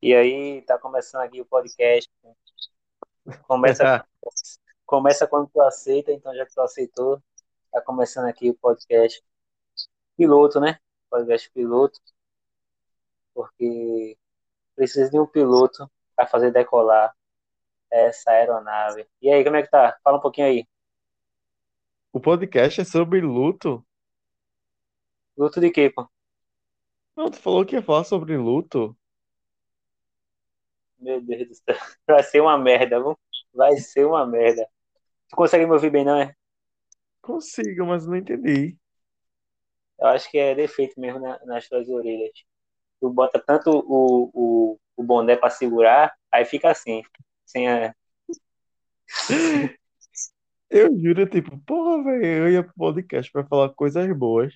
E aí, tá começando aqui o podcast. Começa, começa quando tu aceita, então já que tu aceitou, tá começando aqui o podcast piloto, né? Podcast piloto, porque precisa de um piloto para fazer decolar essa aeronave. E aí, como é que tá? Fala um pouquinho aí. O podcast é sobre luto? Luto de quê, pô? Não, tu falou que ia falar sobre luto? Meu Deus do céu. Vai ser uma merda, viu? Vai ser uma merda. Tu consegue me ouvir bem, não é? Consigo, mas não entendi. Eu acho que é defeito mesmo na- nas tuas orelhas. Tu bota tanto o, o, o boné pra segurar, aí fica assim. Sem a... Eu juro, tipo, porra, velho, eu ia pro podcast pra falar coisas boas.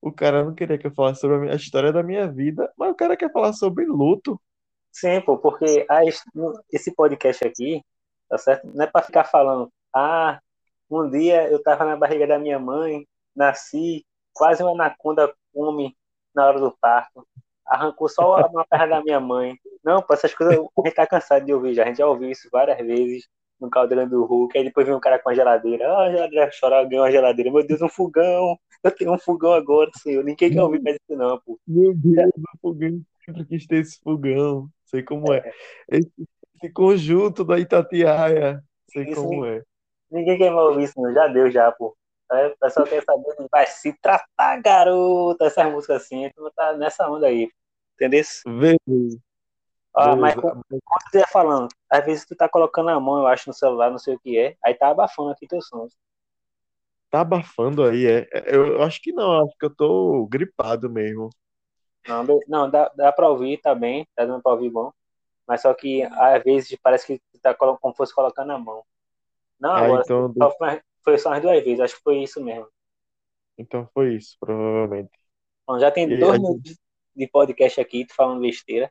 O cara não queria que eu falasse sobre a história da minha vida, mas o cara quer falar sobre luto. Sim, pô, porque a esse podcast aqui, tá certo? Não é pra ficar falando, ah, um dia eu tava na barriga da minha mãe, nasci, quase uma anaconda come na hora do parto, arrancou só uma perna da minha mãe. Não, pô, essas coisas a gente tá cansado de ouvir já, a gente já ouviu isso várias vezes no Caldeirão do Hulk, aí depois vem um cara com a geladeira, ah, a geladeira chora, ganhou uma geladeira, meu Deus, um fogão, eu tenho um fogão agora, senhor, ninguém quer ouvir mais isso não, pô. Meu Deus, o fogão sempre quis ter esse fogão. Sei como é. Esse, esse conjunto da Itatiaia. Sei Isso, como é. Ninguém quer mais ouvir isso, não. Já deu, já, pô. Aí o pessoal quer saber, vai se tratar, garota, essas músicas assim, tu tá nessa onda aí, entendeu? Beleza, Ó, mas como tu ia falando, às vezes tu tá colocando a mão, eu acho, no celular, não sei o que é, aí tá abafando aqui teu som. Tá abafando aí, é? Eu, eu acho que não, acho que eu tô gripado mesmo. Não, não dá, dá pra ouvir, tá bem, tá dando pra ouvir bom, mas só que às vezes parece que tu tá como fosse colocando a mão. Não, Ah, agora, então, só foi, foi só as duas vezes, acho que foi isso mesmo. então foi isso, provavelmente. Bom, já tem E dois aí, minutos de podcast aqui, tu falando besteira.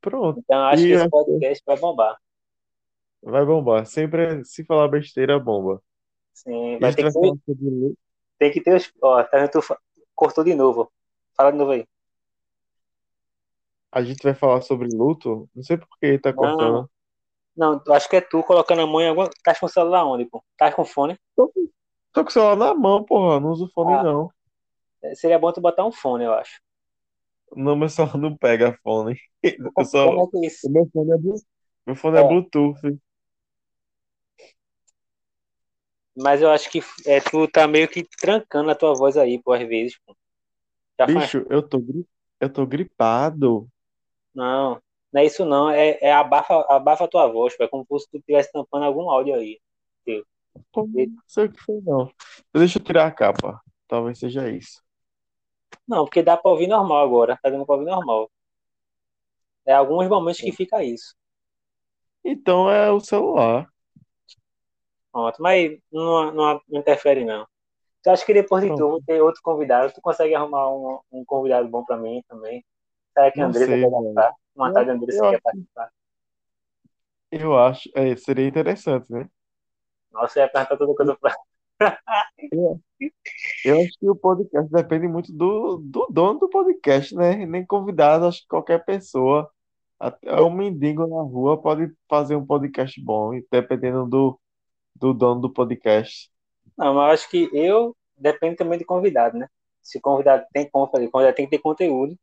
Pronto. Então acho que E esse acho que podcast vai bombar. vai bombar. Sempre se falar besteira, bomba. Sim, vai ter que ter, luto. tem que ter os. Ó, tá? Tu cortou de novo. Fala de novo aí. A gente vai falar sobre luto. Não sei por que tá Não, cortando. não, eu acho que é tu colocando a mão em alguma. Tá com o celular onde, pô? Tá com fone? Tô, com- tô com o celular na mão, porra. Não uso fone, Ah, não. seria bom tu botar um fone, eu acho. Não, meu celular não pega fone. Eu só. como é que é isso? O meu fone é, Blu- meu fone é É, Bluetooth. mas eu acho que é, tu tá meio que trancando a tua voz aí, pô, às vezes, pô. Já faz. Bicho, eu tô, gri- eu tô gripado. Não, não é isso não. É, é abafa, abafa a tua voz, pô. É como se tu estivesse tampando algum áudio aí. Pô, não sei o que foi, não. Deixa eu tirar a capa. Talvez seja isso. Não, porque dá pra ouvir normal agora. Tá dando pra ouvir normal. É alguns momentos que fica isso. Então é o celular. Pronto, mas não, não, não interfere, não. Tu acha que depois de tu, ter outro convidado? Tu consegue arrumar um, um convidado bom pra mim também? Será que a Andressa sei, quer participar? Uma tal de Eu, Andressa quer acho- participar. eu acho. É, seria interessante, né? Nossa, eu ia perguntar toda coisa pra. Eu, eu acho que o podcast depende muito do, do dono do podcast, né? Nem convidado, acho que qualquer pessoa, até um mendigo na rua, pode fazer um podcast bom, dependendo do, do dono do podcast. Não, mas eu acho que eu depende também de convidado, né? Se o convidado tem como fazer, o convidado tem que ter conteúdo, o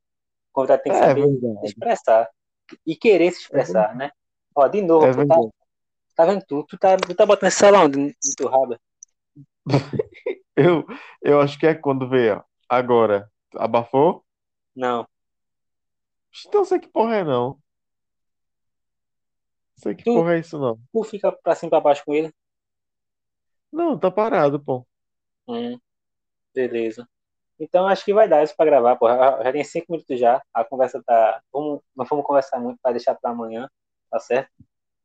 convidado tem que É saber verdade. expressar e querer se É expressar, verdade. né? Ó, de novo, É tu tá, tá vendo tu? Tu tá, tu tá botando esse celular onde? No teu rabo? Eu, eu acho que é quando vê, ó. Agora, abafou? Não. Então sei que porra é não. Sei que Tu, porra é isso não. tu fica pra cima e pra baixo com ele? Não, tá parado, pô. Hum, beleza. Então acho que vai dar isso pra gravar, pô. Já tem cinco minutos já. A conversa tá. Vamos, não vamos conversar muito para deixar pra amanhã, tá certo?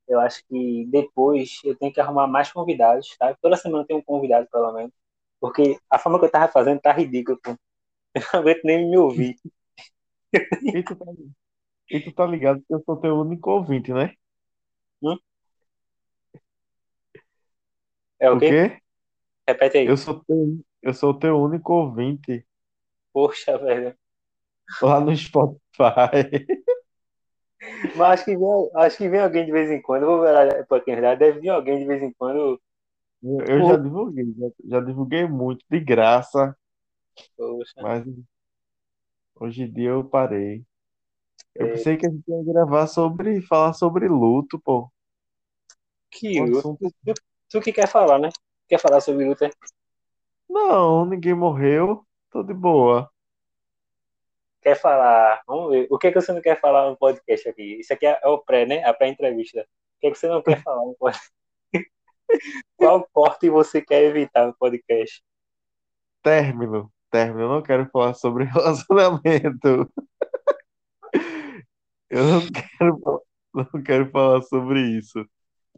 Eu acho que depois eu tenho que arrumar mais convidados, tá? Toda semana tem um convidado, pelo menos. Porque a forma que eu tava fazendo tá ridícula, pô. Eu não aguento nem me ouvir. E tu tá, e tu tá ligado que eu sou teu único ouvinte, né? Hum? É o O quê? quê? Repete aí. Eu sou teu, eu sou teu único ouvinte Poxa, velho. lá no Spotify. Mas acho que vem, acho que vem alguém de vez em quando. Eu vou ver porque na verdade deve vir alguém de vez em quando. Eu, já divulguei, já, já divulguei muito, de graça, Poxa, mas hoje em dia eu parei. Eu é, pensei que a gente ia gravar sobre, falar sobre luto, pô. que Um assunto. Tu, tu que quer falar, né? Quer falar sobre luta? Não, ninguém morreu, tô de boa. Quer falar? Vamos ver. O que, é que você não quer falar no podcast aqui? Isso aqui é, é o pré, né? A pré-entrevista. O que, é que você não quer falar no podcast? Qual corte você quer evitar no podcast? Término, término. Eu não quero falar sobre relacionamento. Eu não quero, não quero falar sobre isso.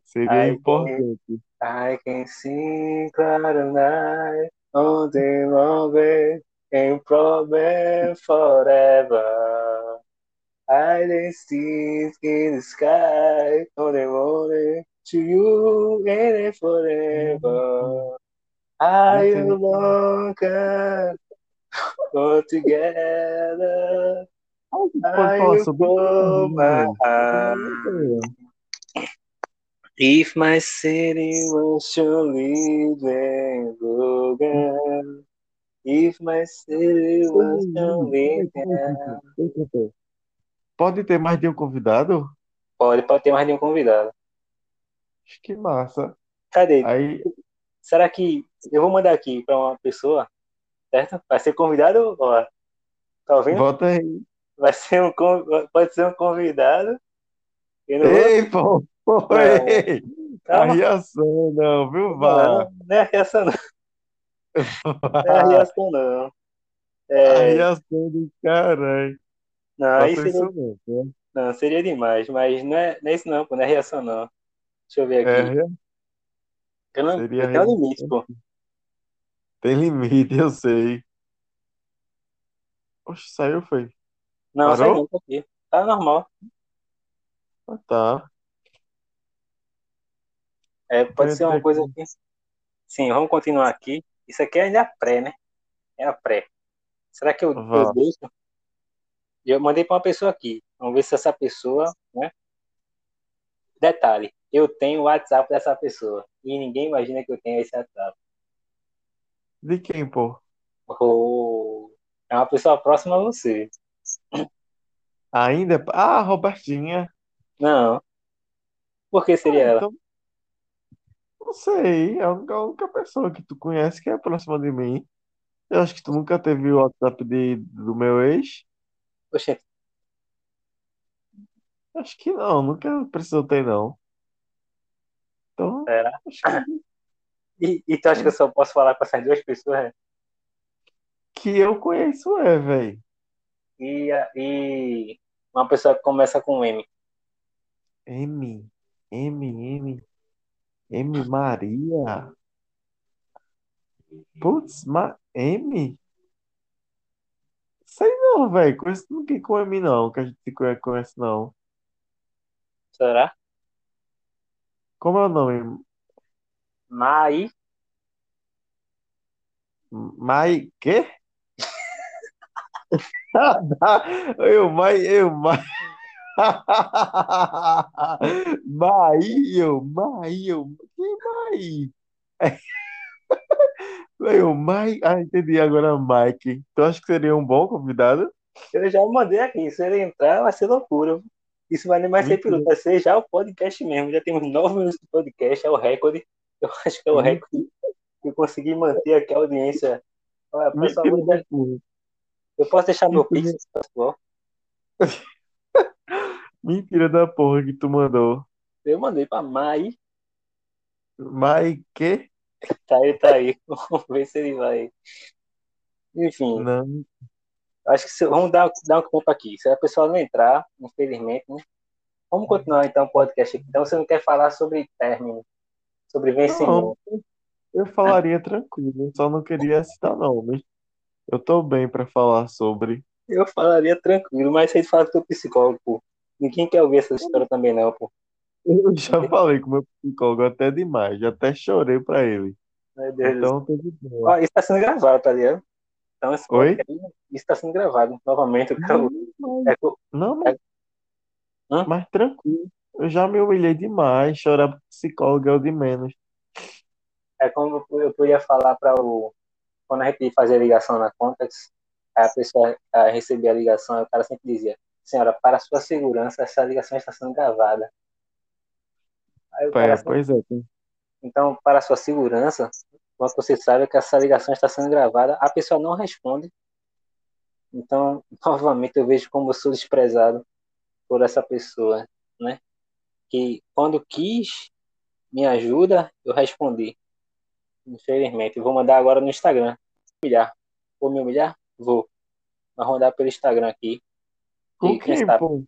Seria I can, importante. I can see cloud night on the long way and problem forever. I can see in the sky on the morning to you and then forever. I Mentira. no longer go together. A gente pode I falar sobre hold término, my velho. Eu hand. tenho uma ideia. If my city was to live in Logan, if my peraí. Pode ter mais de um convidado? Pode, pode ter mais de um convidado. Que massa. Cadê? Aí, Será que eu vou mandar aqui para uma pessoa, certo? Vai ser convidado? Ó, tá ouvindo? volta aí. Vai ser um, pode ser um convidado. Vou... Ei, pô, pô, Não. ei. A Calma. reação não, viu, Vá? Não, não é a reação, não. Não é a A reação, não. É, reação do caralho. não, seria, isso não, não, seria demais, mas não é, não é isso não, pô, não é reação, não. Deixa eu ver É, aqui. rea- Eu, não, seria um reação. limite, pô. Tem limite, eu sei. Oxe, saiu, foi. Não, Parou? não, tá aqui. Tá normal. Ah, tá. É, Eu pode ser uma coisa aqui. aqui. Sim, vamos continuar aqui. Isso aqui ainda é a pré, né? É a pré. Será que eu, eu deixo? Eu mandei para uma pessoa aqui. Vamos ver se essa pessoa, né? Detalhe, eu tenho o WhatsApp dessa pessoa. E ninguém imagina que eu tenho esse WhatsApp. De quem, pô? Oh, é uma pessoa próxima a você. Ainda? Ah, Robertinha. Não. Por que seria Ah, ela? Não sei. É a única, a única pessoa que tu conhece que é próxima de mim. Eu acho que tu nunca teve o WhatsApp de, do meu ex. Oxe, Acho que não, nunca precisou ter, não. Então, será? acho que, E, e tu acha que eu só posso falar com essas duas pessoas? né? que eu conheço é, velho. E, a- e uma pessoa que começa com M. M, M, M, M Maria. Putz, ma, M? Sei não, velho. Conheço ninguém com M, não, que a gente se conhe- conhece, não. Será? Como é o nome? Mai. Mai, quê? Eu, Mai, eu, Mai. Mai, eu, Mai, eu, que Mai? Eu, Mai, ah, entendi agora, Mike. Tu acha que seria um bom convidado? Eu já mandei aqui. Se ele entrar, vai ser loucura. Isso vai nem mais ser piloto, vai ser já o podcast mesmo. Já temos nove minutos de podcast, é o recorde. Eu acho que é o mentira, recorde que eu consegui manter aqui a audiência. Olha, pessoal, eu posso deixar meu pix, pessoal? Mentira da porra que tu mandou. Eu mandei pra Mai. Mike? Tá aí, tá aí. Vamos ver se ele vai. Enfim, Não. acho que se- vamos dar, dar um tempo aqui. Se a pessoa não entrar, infelizmente, né? Vamos continuar então o podcast aqui. Então você não quer falar sobre término, sobre Não, vencimento. eu falaria tranquilo, só não queria citar nomes. Eu tô bem pra falar sobre. Eu falaria tranquilo, mas você fala com o teu psicólogo, pô. Ninguém quer ouvir essa história também, não, pô. Eu já falei com meu psicólogo até demais, já até chorei pra ele. Meu Deus. Então, tô de boa. Ó, isso tá sendo gravado, tá ligado? Então, esse Oi? podcast está sendo gravado. Novamente, eu quero. Não, é mas, eu- não, mas, Hã? mas tranquilo. Eu já me humilhei demais. Chorar pro psicólogo é o de menos. É como eu podia falar para o. Quando a gente fazia ligação na Contax, aí a pessoa ah, recebia a ligação, aí o cara sempre dizia: Senhora, para sua segurança, essa ligação está sendo gravada. Aí É, pois é. tem- então, para sua segurança, quando você sabe que essa ligação está sendo gravada, a pessoa não responde. Então, novamente, eu vejo como eu sou desprezado por essa pessoa, né? Que quando quis me ajuda, eu respondi. Infelizmente, eu vou mandar agora no Instagram. Humilhar. Vou me humilhar? Vou. Vou mandar pelo Instagram aqui. Com quem quem, sabe? pô?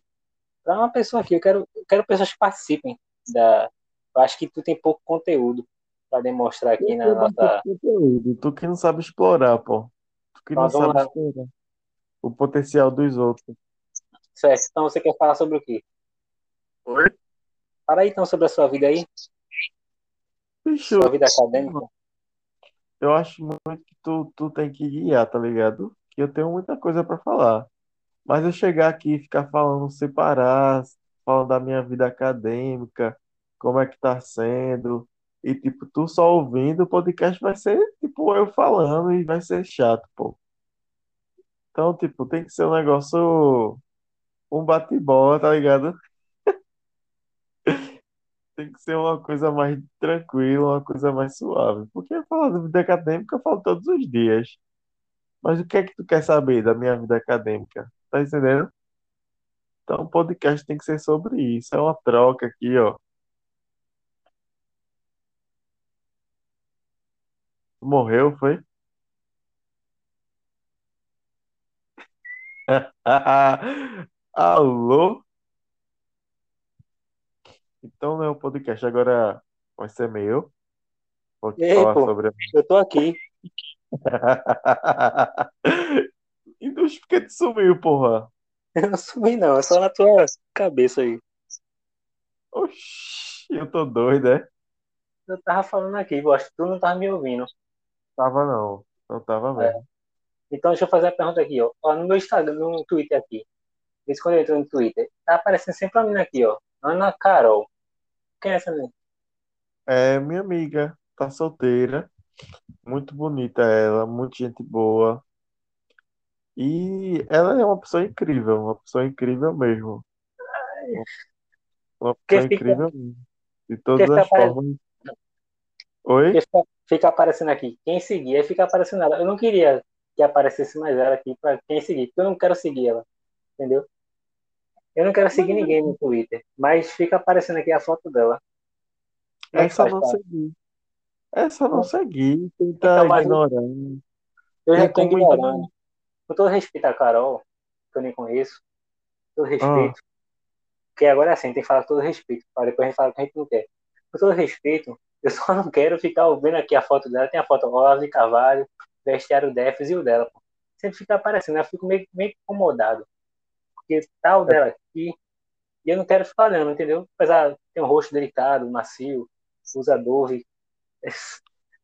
Para uma pessoa aqui, eu quero, eu quero pessoas que participem da. Eu acho que tu tem pouco conteúdo para demonstrar aqui Eu na nossa. conteúdo. Tu que não sabe explorar, pô. Tu que não Nós sabe lá. explorar o potencial dos outros. Certo. Então você quer falar sobre o quê? Oi? Fala aí então sobre a sua vida aí, Bicho, sua vida acadêmica. eu acho muito que tu, tu tem que guiar, tá ligado? Que eu tenho muita coisa pra falar. Mas eu chegar aqui e ficar falando sem parar, falando da minha vida acadêmica, como é que tá sendo, e tipo, tu só ouvindo, o podcast vai ser tipo eu falando e vai ser chato, pô. Então, tipo, tem que ser um negócio, um bate-bola, tá ligado? Tem que ser uma coisa mais tranquila, uma coisa mais suave. Porque falar da vida acadêmica eu falo todos os dias. Mas o que é que tu quer saber da minha vida acadêmica? Tá entendendo? Então, o podcast tem que ser sobre isso. É uma troca aqui, ó. Morreu, foi? Alô? Então, não é o podcast, agora vai ser meu. Vou E aí, falar pô, sobre. eu tô aqui. E dos por que tu sumiu, porra? Eu não subi não, é só na tua cabeça aí. Oxi, eu tô doido, é? Eu tava falando aqui, eu acho que tu não tava me ouvindo. Tava não. Não tava É. mesmo. Então deixa eu fazer a pergunta aqui, ó. Ó, no meu Instagram, no Twitter aqui. Isso quando eu entro no Twitter, tá aparecendo sempre a menina aqui, ó. Ana Carol. Quem é essa menina? É minha amiga, tá solteira. Muito bonita ela, muito gente boa. E ela é uma pessoa incrível, uma pessoa incrível mesmo. Uma pessoa fica, incrível mesmo. De todas as apare- formas. Oi? fica, aparecendo aqui. Quem seguir, fica aparecendo ela. Eu não queria que aparecesse mais ela aqui pra quem seguir, porque eu não quero seguir ela, entendeu? Eu não quero seguir ninguém no Twitter, mas fica aparecendo aqui a foto dela. É Essa faz, não segui. Essa não segui. Tenta Então, mas eu já tô ignorando. Com todo respeito à Carol, que eu nem conheço, todo Ah, respeito, porque agora é assim, tem que falar com todo respeito, para depois a gente fala o que a gente não quer. Com todo respeito, eu só não quero ficar vendo aqui a foto dela, tem a foto Olavo de Carvalho, vestiário Defes e o dela, pô. Sempre fica aparecendo, eu fico meio, meio incomodado, porque tá o dela aqui, e eu não quero ficar olhando, entendeu? Apesar de ter um rosto delicado, macio, usa Dove,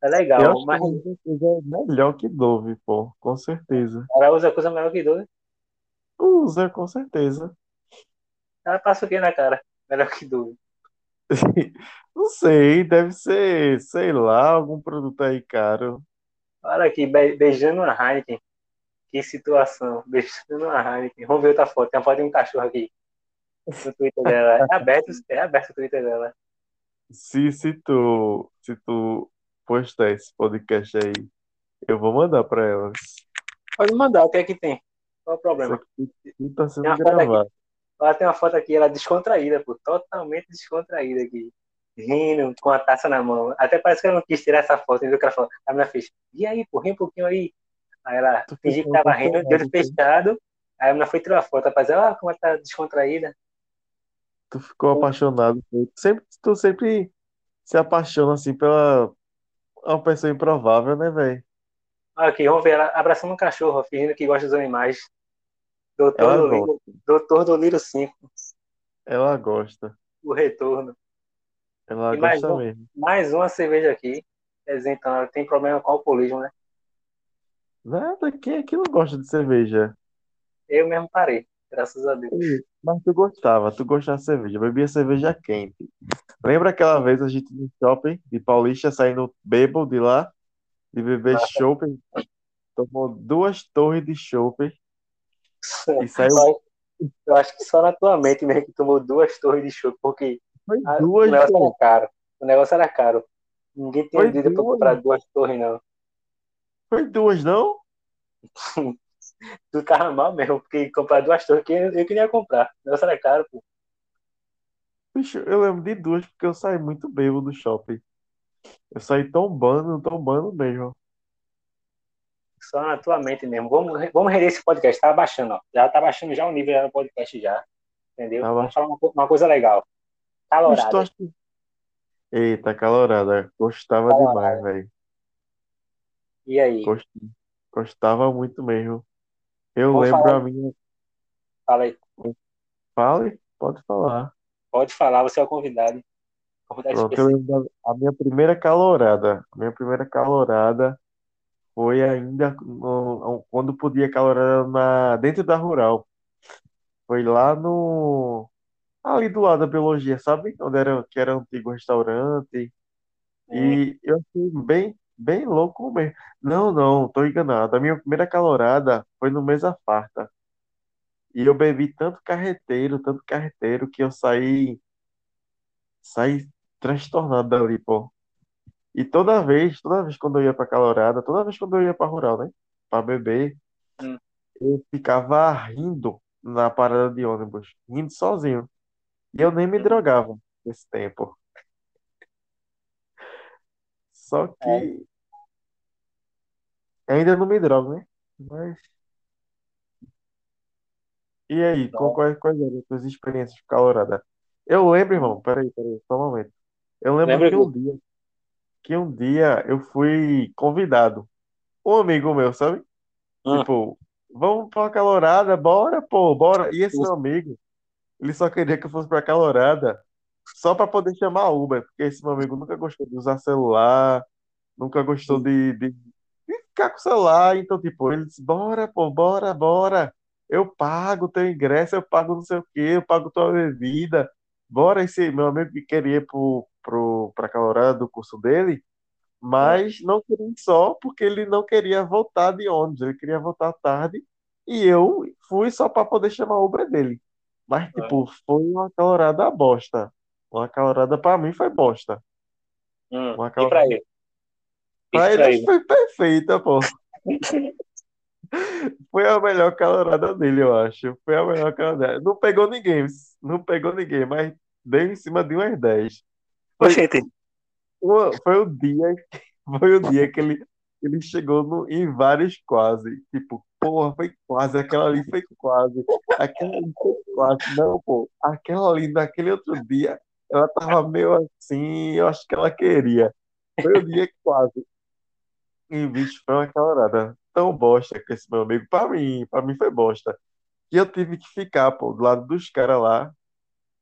é eu legal, acho que mas coisa é melhor que Dove, pô. Com certeza. ela usa coisa melhor que Dove, Usa, com certeza. ela passa o que na cara? Melhor que Dove. Não sei, deve ser, sei lá, algum produto aí caro. Olha aqui, be- beijando a Heineken. Que situação. Beijando a Heineken. Vamos ver outra foto. Tem uma foto de um cachorro aqui no Twitter dela. É aberto, é aberto o Twitter dela. Se, se tu, se tu postar esse podcast aí, eu vou mandar pra elas. Pode mandar, o que é que tem? Qual é o problema? tudo tá sendo gravado. Ela tem uma foto aqui, ela descontraída, pô. Totalmente descontraída aqui. Rindo, com a taça na mão. Até parece que ela não quis tirar essa foto, entendeu? Que ela falou. A minha fez, e aí, pô, ri um pouquinho aí. Aí ela fingiu que tava rindo, de olho fechado. Aí a menina foi tirar a foto, rapaz. Ah, como ela tá descontraída. tu ficou apaixonado. Sempre, tu sempre se apaixona assim pela uma pessoa improvável, né, velho? Aqui, vamos ver ela abraçando um cachorro, fingindo que gosta dos animais. Doutor do Lírio, Doutor do Lírio 5, ela gosta, o retorno. ela E mais, gosta um, mesmo. mais uma cerveja aqui. Então, ela tem problema com o alcoolismo, né? Nada, quem é que não gosta de cerveja? Eu mesmo parei, graças a Deus. Mas tu gostava, tu gostava de cerveja, bebia cerveja quente. Lembra aquela vez a gente no shopping de Paulista saindo bêbado de lá, de beber chopp, tomou duas torres de chopp e saiu. Eu acho que só na tua mente mesmo que tomou duas torres de chopp, porque Foi ah, o duas, negócio pô. era caro. O negócio era caro. Ninguém tinha dinheiro pra duas. comprar duas torres, não. Foi duas, não? Tu ficava mal mesmo, porque comprar duas torres que eu, eu queria comprar. Negócio era caro, pô. Bicho, eu lembro de duas porque eu saí muito bêbado do shopping. Eu saí tombando, tombando mesmo. Só na tua mente mesmo. Vamos, vamos render esse podcast. Tá baixando, ó. Já tá baixando já o nível já no podcast já. Entendeu? Tá Vamos falar uma, uma coisa legal. Calorada. que- Eita, calorada. Gostava Calorada. demais, velho. E aí? Gost- Gostava muito mesmo. Eu Vamos lembro falar- a minha. Fala aí. Fale? Pode falar. Pode falar, você é o convidado. Convidado Pronto, eu lembro a minha primeira calorada. A minha primeira calorada foi ainda no- quando podia calorada na, dentro da Rural. Foi lá no. Ali do lado da biologia, sabe? Onde era, que era um antigo restaurante. Hum, E eu achei bem, bem louco mesmo. Não, não, tô enganado. A minha primeira calorada foi no Mesa Farta. E eu bebi tanto carreteiro, tanto carreteiro, que eu saí, saí transtornado dali, pô. E toda vez, toda vez quando eu ia pra calorada, toda vez quando eu ia pra rural, né? Pra beber, Hum. eu ficava rindo na parada de ônibus, rindo sozinho. E eu nem me Hum. drogava nesse tempo. Só É. que ainda não me drogo, né? Mas. E aí, qual- Então, quais, quais eram as tuas experiências de calorada? Eu lembro, irmão, peraí, peraí, só um momento. Eu lembro lembra que um dia, que um dia eu fui convidado. Um amigo meu, sabe? Hum. Tipo, vamos pra calorada, bora, pô, bora. E esse meu amigo, ele só queria que eu fosse pra calorada só pra poder chamar Uber, porque esse meu amigo nunca gostou de usar celular, nunca gostou de, de ficar com o celular. Então, tipo, ele disse, bora, pô, bora, bora. Eu pago teu ingresso, eu pago não sei o quê, eu pago tua bebida. Bora, esse meu amigo que queria ir pro, pro, pra calorada do curso dele, mas não queria só porque ele não queria voltar de ônibus, ele queria voltar tarde e eu fui só para poder chamar o Uber dele. Mas, tipo, foi uma calorada bosta. Uma calorada para mim foi bosta. Hum. Uma E pra calorada ele? Pra E pra ele ele? foi perfeita, pô. Foi a melhor calorada dele, eu acho. Foi a melhor calorada. Não pegou ninguém, não pegou ninguém, mas deu em cima de umas 10. Foi, Oxente, foi o dia, foi o dia que ele, ele chegou no, em vários quase. Tipo, porra, foi quase, aquela ali foi quase, aquela ali foi quase. Não, pô, aquela ali naquele outro dia, ela tava meio assim, eu acho que ela queria. Foi o dia que quase. E, bicho, foi uma calorada tão bosta com esse meu amigo. Pra mim, pra mim foi bosta. E eu tive que ficar, pô, do lado dos caras lá.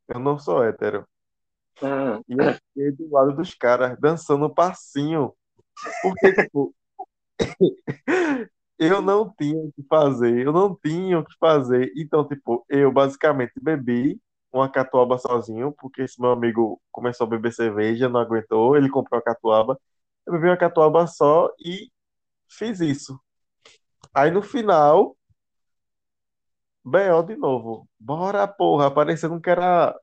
Eu não sou hétero. hum, E eu fiquei do lado dos caras, dançando passinho. Porque, tipo, eu não tinha o que fazer. Eu não tinha o que fazer. Então, tipo, eu basicamente bebi uma catuaba sozinho, porque esse meu amigo começou a beber cerveja, não aguentou, ele comprou a catuaba. Eu bebi uma catuaba só e fiz isso. Aí no final, B.O. de novo. Bora, porra, parecendo que era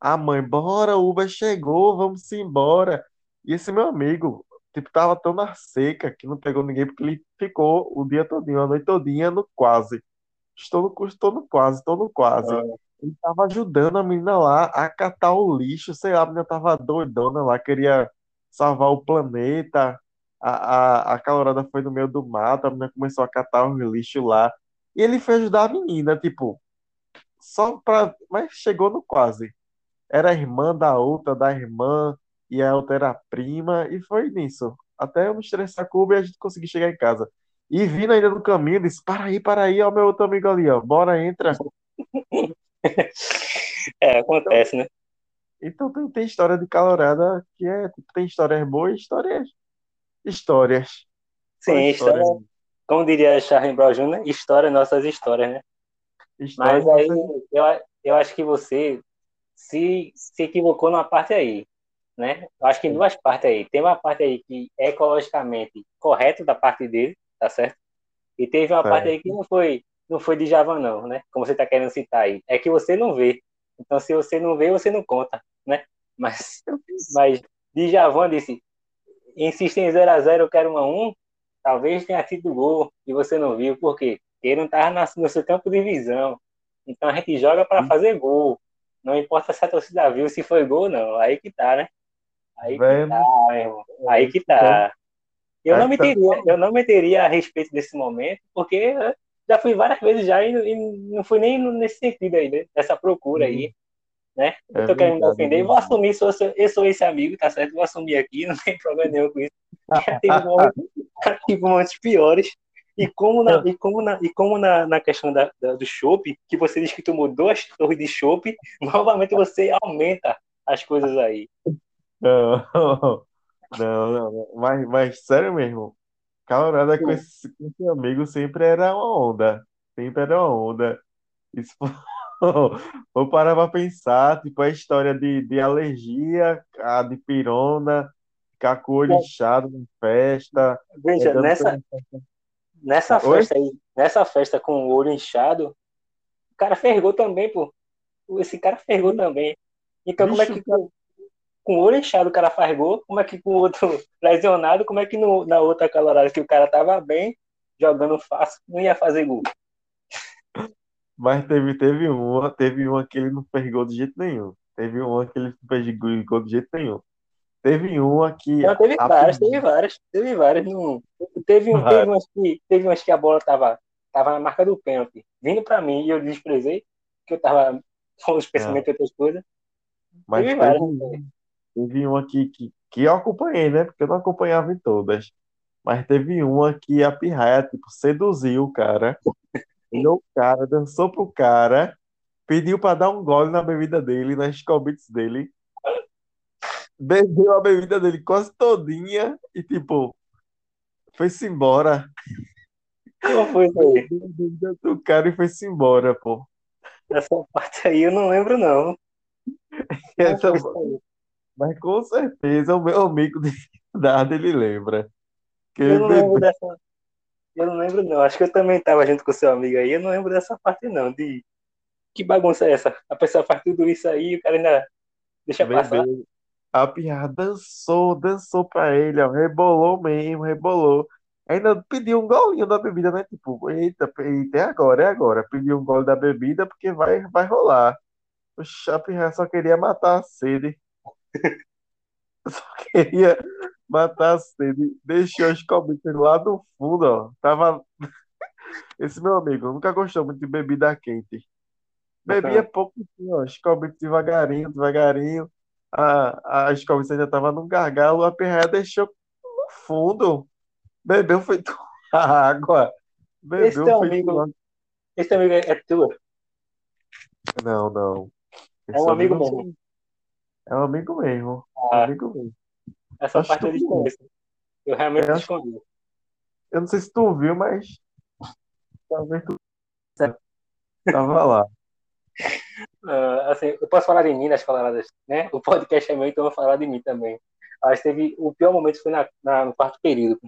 a mãe. Bora, o Uber chegou, vamos embora. E esse meu amigo, tipo, tava tão na seca que não pegou ninguém porque ele ficou o dia todinho, a noite todinha no quase. Estou no, estou no quase, estou no quase. ah, Ele tava ajudando a menina lá a catar o lixo, sei lá, a menina tava doidona lá, queria salvar o planeta. A, a, a calorada foi no meio do mato, a menina começou a catar os lixos lá. E ele foi ajudar a menina, tipo, só pra. Mas chegou no quase. Era irmã da outra, da irmã, e a outra era a prima, e foi nisso. Até eu me estressar com e a gente conseguir chegar em casa. E vindo ainda no caminho, disse: Para aí, para aí, ó, meu outro amigo ali, ó, bora, entra. é, acontece, né? Então tem, tem história de calorada que é, tem histórias boas histórias. Histórias. Sim, história, histórias. como diria Charlie Brown Jr., história, nossas histórias, né? Mas aí eu, eu acho que você se, se equivocou numa parte aí, né? Eu acho que em duas partes aí. Tem uma parte aí que é ecologicamente correto da parte dele, tá certo? E teve uma parte aí que não foi, não foi de Javan, não, né? Como você tá querendo citar aí. É que você não vê. Então, se você não vê, você não conta? Mas, mas Djavan disse, insiste em 0x0, eu quero 1x1, talvez tenha sido gol e você não viu. Por quê? Porque ele não estava no seu campo de visão. Então a gente joga para fazer gol. Não importa se a torcida viu se foi gol ou não. Aí que tá, né? Aí que tá, meu irmão. Aí que tá. Eu não Então- meteria, eu não meteria a respeito desse momento, porque já fui várias vezes já e, e não fui nem nesse sentido aí, né? Nessa procura aí, né? Eu É tô querendo me verdade, defender, é vou verdade. assumir, sou, eu sou esse amigo, tá certo? Vou assumir aqui, não tem problema nenhum com isso. Momentos, tive momentos piores. E como na, e como na, e como na, na questão da, da- do chopp, que você disse que tomou duas torres de chopp, novamente você aumenta as coisas aí. Não, não, não. Mas, mas sério mesmo, Colorado com esse, com esse amigo sempre era uma onda. Sempre era uma onda. Isso vou parar pra pensar, tipo, a história de, de alergia, a de pirona, ficar com o olho inchado na festa. Veja, pegando nessa, nessa Oi? festa aí, nessa festa com o olho inchado, o cara fergou também, pô. Esse cara fergou também. Então, como é que com, com o olho inchado o cara faz gol? Como é que com o outro lesionado, como é que no, na outra calorada que o cara tava bem, jogando fácil, não ia fazer gol? Mas teve, teve uma, teve uma que ele não fez gol de jeito nenhum. Teve uma que ele não fez gol de jeito nenhum. Teve uma que Não, teve a várias, teve várias, teve várias. Não, teve, um, teve, umas que, teve umas que a bola tava, tava na marca do pênalti, vindo pra mim, e eu desprezei, que eu tava com os pensamentos e outras coisas. Mas Teve teve, várias, um- teve uma que, que, que eu acompanhei, né? Porque eu não acompanhava em todas. Mas teve uma que a pirraia, tipo, seduziu o cara. Olhou o cara, dançou pro cara, pediu pra dar um gole na bebida dele, nas Scobits dele. Bebeu a bebida dele quase todinha e, tipo, foi-se embora. Como foi isso aí? Bebeu a bebida do cara e foi-se embora, pô. Essa parte aí eu não lembro, não. Essa- mas com certeza o meu amigo de idade ele lembra. Que Eu não lembro bebeu. dessa. Eu não lembro, não. Acho que eu também tava junto com o seu amigo aí. Eu não lembro dessa parte, não. De que bagunça é essa? A pessoa faz tudo isso aí e o cara ainda deixa passar. Bebeu. A pirra dançou, dançou pra ele, ó, rebolou mesmo, rebolou. Ainda pediu um golinho da bebida, né? Tipo, eita, eita, é agora, é agora. Pediu um gole da bebida porque vai, vai rolar. Oxe, a pirra só queria matar a sede. Só queria matar a sede. Deixou os comités lá no fundo, ó. Tava. Esse meu amigo nunca gostou muito de bebida quente. Bebia pouco, ó. Escobito devagarinho, devagarinho. A, a escobito ainda tava num gargalo, a pirraia deixou no fundo. Bebeu foi a água. Bebeu Esse teu amigo- tua- Esse amigo é é tua. Não, não. É um Esse amigo não mesmo. É um amigo mesmo. Um Ah, amigo mesmo. Essa Acho parte eu desconheço. Eu realmente acho- desconheço. Eu não sei se tu viu, mas talvez tu tava lá. Ah, assim, eu posso falar de mim nas coloradas, né? O podcast é meu, então eu vou falar de mim também. Mas teve o pior momento foi na, na- no quarto período,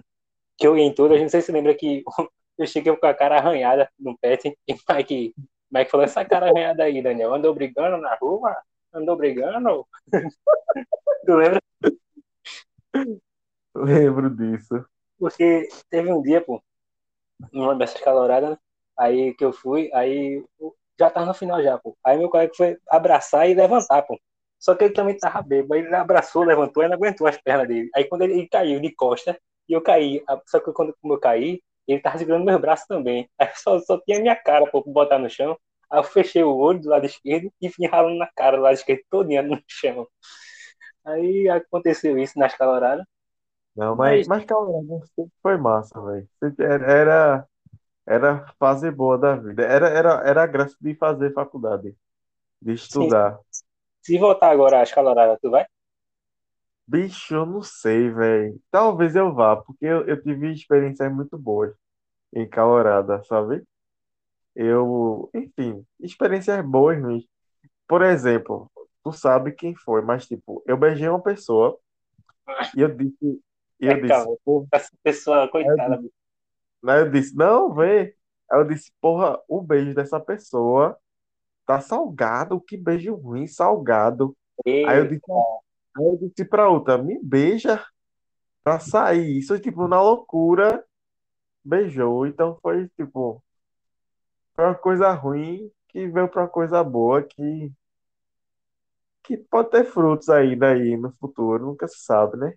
que eu em todas. Não sei se você lembra que eu cheguei com a cara arranhada no pet e o Mike, Mike falou: essa cara arranhada aí, Daniel, andou brigando na rua? Andou brigando? tu lembra? Lembro disso. Porque teve um dia, pô, numa dessas caloradas, né? aí que eu fui, aí já tava no final já, pô. Aí meu colega foi abraçar e levantar, pô. Só que ele também tava bêbado, ele abraçou, levantou e não aguentou as pernas dele. Aí quando ele, ele caiu de costa, e eu caí, só que quando eu caí, ele tava segurando meus braços também. Aí só, só tinha minha cara, pô, pra botar no chão. Aí eu fechei o olho do lado esquerdo e fui ralando na cara do lado esquerdo todinha no chão. Aí aconteceu isso nas caloradas. Não, mas, Mas- Colorado sempre foi massa, velho. Era, era, fase boa da vida. Era, era, era a graça de fazer faculdade, de estudar. Se voltar agora às caloradas, tu vai? Bicho, eu não sei, velho. Talvez eu vá, porque eu, eu tive experiências muito boas. encalorada, sabe? Eu, enfim, experiências boas, ruins. Por exemplo, tu sabe quem foi, mas tipo, eu beijei uma pessoa e eu disse, e É, eu disse, calma, essa pessoa, coitada. aí eu disse, não, vê. Aí eu disse, porra, o beijo dessa pessoa tá salgado, que beijo ruim, salgado. Aí eu disse, aí eu disse pra outra, me beija pra sair. Isso, tipo, na loucura, beijou. Então foi, tipo, foi uma coisa ruim que veio pra uma coisa boa que, que pode ter frutos aí daí no futuro, nunca se sabe, né?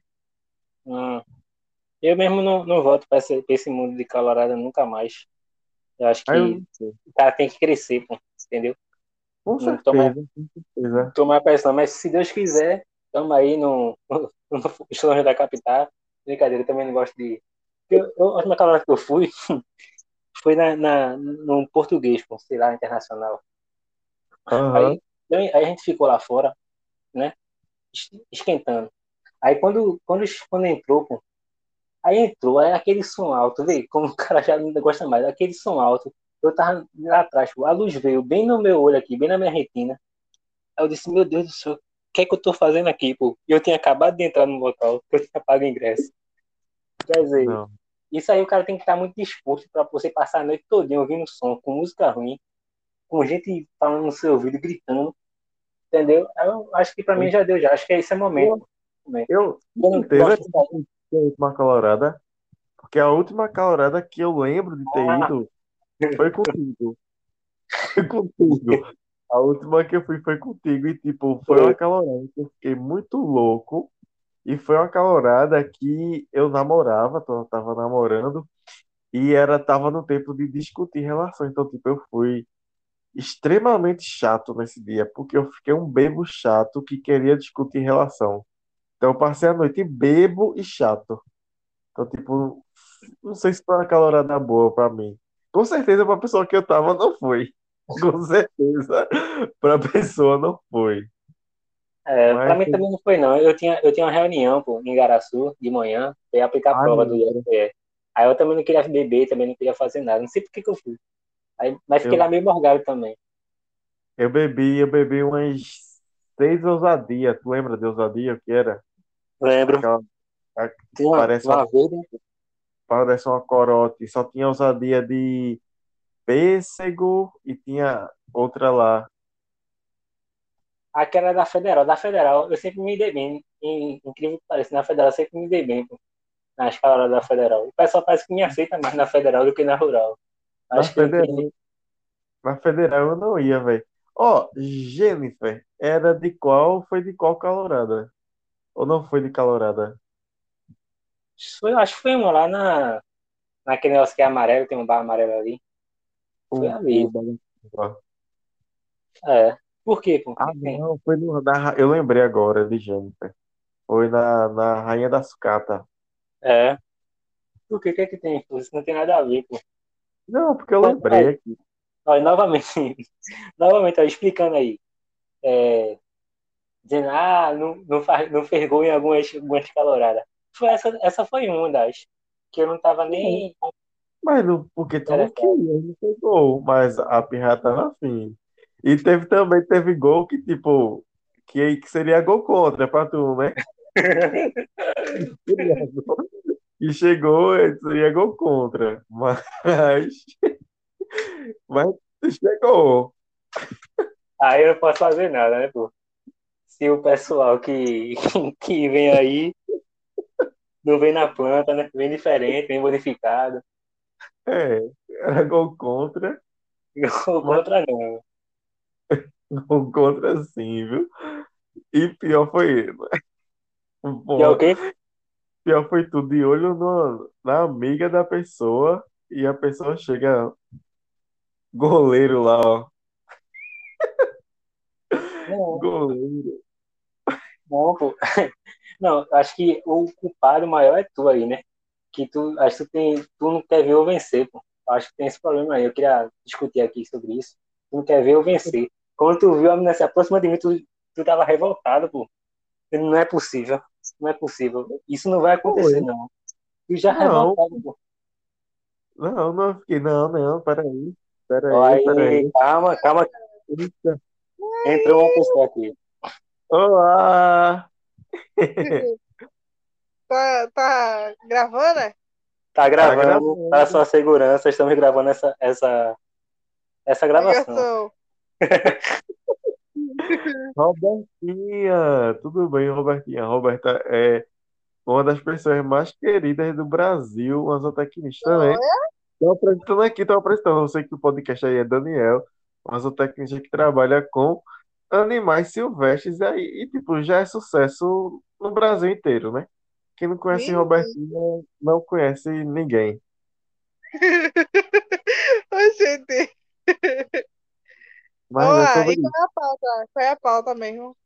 hum, eu mesmo não, não volto para esse, pra esse mundo de calorada nunca mais. Eu acho Aí que sei. o cara tem que crescer, pô, entendeu? Com Não tomar, certeza, com certeza. tomar pressão, mas se Deus quiser, estamos aí no, no, no da capital. Brincadeira, eu também não gosto de. Eu, eu, a última calorada que eu fui foi na, na, num português, pô, sei lá, internacional. Aham, Aí, aí a gente ficou lá fora, né? es- Esquentando. Aí quando, quando, quando entrou, pô, aí entrou, aí aquele som alto, vê, como o cara já não gosta mais, aquele som alto. Eu tava lá atrás, pô, a luz veio bem no meu olho aqui, bem na minha retina. Aí eu disse, meu Deus do céu, o que é que eu tô fazendo aqui, pô? E eu tinha acabado de entrar no local, eu tinha pago o ingresso. Quer dizer, não. isso aí o cara tem que estar muito disposto para você passar a noite todinha ouvindo som, com música ruim, com gente falando no seu ouvido, gritando, entendeu? Eu acho que para mim já deu, já. Acho que esse é o momento. Eu, eu não foi a última calorada, porque a última calorada que eu lembro de ter Ah, ido foi contigo. Foi contigo. A última que eu fui foi contigo e, tipo, foi uma calorada que eu fiquei muito louco. E foi uma calorada que eu namorava, tava namorando, e era, tava no tempo de discutir relação. Então, tipo, eu fui extremamente chato nesse dia, porque eu fiquei um bebo chato que queria discutir relação. Então, eu passei a noite bebo e chato. Então, tipo, não sei se foi uma calorada boa pra mim. Com certeza, pra pessoa que eu tava, não foi. Com certeza, pra pessoa não foi. É, para Mas, mim também não foi, não. Eu tinha, eu tinha uma reunião pô, em Garaçu de manhã, ia aplicar a ah, prova do. IFPE. Aí eu também não queria beber, também não queria fazer nada. Não sei por que que eu fui. Aí, mas fiquei lá Eu, meio morgado também. eu bebi, eu bebi umas seis ousadia. Tu lembra de ousadia o que era? Lembro. Aquela, a- uma, parece uma, uma né? parece uma corote. Só tinha ousadia de pêssego e tinha outra lá. Aquela da Federal. Da Federal, eu sempre me dei bem. Em- Incrível que pareça, na Federal eu sempre me dei bem, pô, na escala da Federal. O pessoal parece que me aceita mais na Federal do que na Rural. Tenho. federal, na federal eu não ia, velho. Ó, Jennifer, era de qual? Foi de qual calorada? Ou não foi de calorada? Foi, acho que foi uma lá na, naquele negócio que é amarelo, tem um bar amarelo ali. Foi o ali. Bagaçu. É. Por quê, pô? O Ah, não, foi no, na, eu lembrei agora de Jennifer. Foi na, na Rainha da Sucata. É. Por quê? O que é que tem? Isso não tem nada a ver, pô. Não, porque eu lembrei aqui. Olha, novamente, novamente, ó, explicando aí. É, dizendo, ah, não, não, faz, não fez gol em algumas, algumas caloradas. Foi essa, essa foi uma das que eu não tava nem Mas não, porque tu não queria, não foi gol, mas a pirra tava afim. E teve também, teve gol que, tipo, que, que seria gol contra pra tu, né? E chegou, seria gol contra. Mas, mas chegou. Aí eu não posso fazer nada, né, pô? Se o pessoal que, que vem aí não vem na planta, né? Vem diferente, vem modificado. É, era gol contra, Gol contra não. gol contra sim, viu? E pior foi, E é o pô, quê? Pior foi tudo de olho no, na amiga da pessoa e a pessoa chega, goleiro lá, ó. Não, Goleiro. não, pô. Não, acho que o culpado maior é tu aí, né? Que tu, acho que tu, tem, tu não quer ver eu vencer, pô. Acho que tem esse problema aí. Eu queria discutir aqui sobre isso. Tu não quer ver eu vencer. Quando tu viu a menina se aproximar de mim, tu, tu tava revoltado, pô. Não é possível. Não é possível. Isso não vai acontecer, não. Tu já Não, revoltado, pô. Não, não fiquei. Não, não, peraí. Peraí, Aí, peraí. calma, calma. Eita. Entrou uma pessoa aqui. Olá! Tá, tá gravando, né? Tá Tá gravando gravando. para sua segurança. Estamos gravando essa, essa, essa gravação. Robertinha! Tudo bem, Robertinha? Roberta é uma das pessoas mais queridas do Brasil, uma zootecnista, né? Estou apresentando aqui, estou apresentando. Eu sei que o podcast aí é Daniel, uma zootecnista que trabalha com animais silvestres aí, e, tipo, já é sucesso no Brasil inteiro, né? Quem não conhece. Robertinha não conhece ninguém. Oi, gente. Mas é Olá, sobre e qual é a pauta? Qual é a pauta mesmo?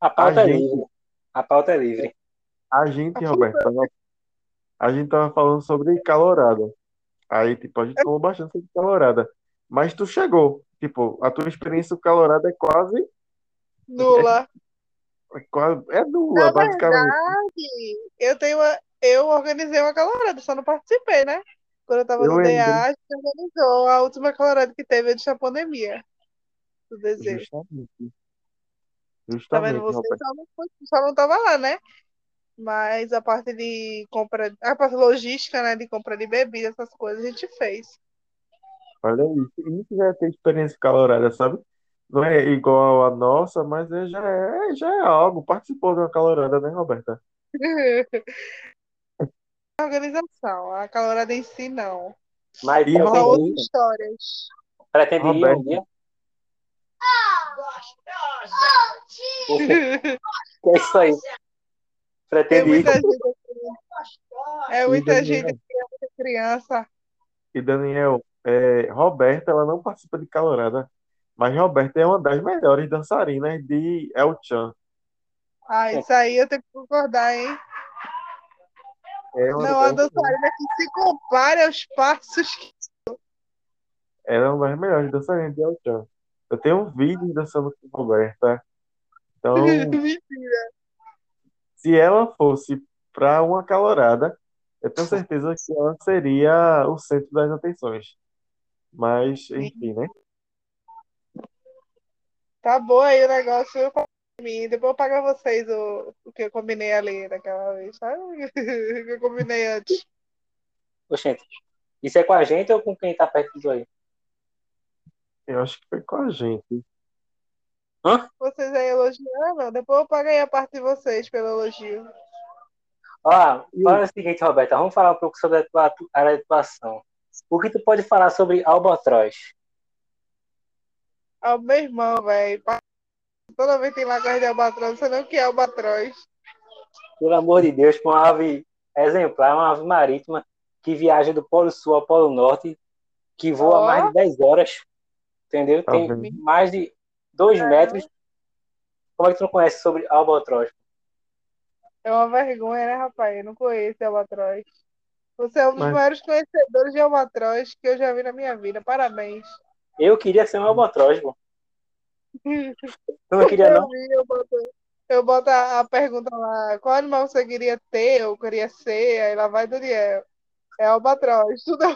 A pauta A é gente- livre. A pauta é livre. A gente, Roberto, tava- a gente tava falando sobre calorada. Aí, tipo, a gente falou bastante sobre calorada. Mas tu chegou. Tipo, a tua experiência com calorada é quase, Nula. é quase, é nula, Na basicamente. verdade, eu tenho uma, eu organizei uma calorada, só não participei, né? Quando eu tava Eu no. DA, a gente organizou a última calorada que teve antes da pandemia. Do desejo. Justamente. Tá Justamente, vendo? Você só não, foi- só não tava lá, né? Mas a parte de compra, a parte logística, né? De compra de bebida, essas coisas, a gente fez. Olha isso. Isso já ter experiência calorada, sabe? Não é igual a nossa, mas é, já é, já é algo. Participou de uma calorada, né, Roberta? A organização, a calorada em si, não. Mas E São outras histórias. pretende ir um dia? É isso aí? Pretende ir? muita gente aqui. É E muita Daniel? gente é criança. E Daniel, é, Roberta, ela não participa de calorada, mas Roberta é uma das melhores dançarinas de El Chan. Ah, isso aí eu tenho que concordar, hein? É uma Não das, dançarina que se compare aos passos que. ela é uma das melhores dançarinas de El Chan. Eu tenho um vídeo dançando com Roberta. Então, Mentira. se ela fosse para uma calorada, eu tenho certeza que ela seria o centro das atenções. Mas, enfim, né? Tá bom aí o negócio. pra mim, Depois eu pago a vocês o, o que eu combinei ali naquela vez, sabe? O que eu combinei antes. Oxente, isso é com a gente ou com quem tá perto do aí? Eu acho que foi com a gente. Vocês aí elogiando, depois eu pago aí a parte de vocês pelo elogio. Ó, fala o seguinte, Roberta, vamos falar um pouco sobre a tua área de atuação. O que tu pode falar sobre Albatroz? Ao meu irmão, velho. Toda vez que tem lá coisa de albatroz, não sei nem o que é albatroz. Pelo amor de Deus, uma ave exemplar, uma ave marítima que viaja do Polo Sul ao Polo Norte, que voa Ó. mais de 10 horas, entendeu? Tá Tem vendo? mais de 2 É. metros. Como é que tu não conhece sobre Albatroz? É uma vergonha, né, rapaz? Eu não conheço albatroz. Você é um dos Mas- maiores conhecedores de albatroz que eu já vi na minha vida. Parabéns. Eu queria ser um Albatroz, pô. Tu não queria, não? Eu vi, eu boto, eu boto a, a pergunta lá, qual animal você queria ter ou queria ser? Aí lá vai Daniel. É albatroz. Tudo é.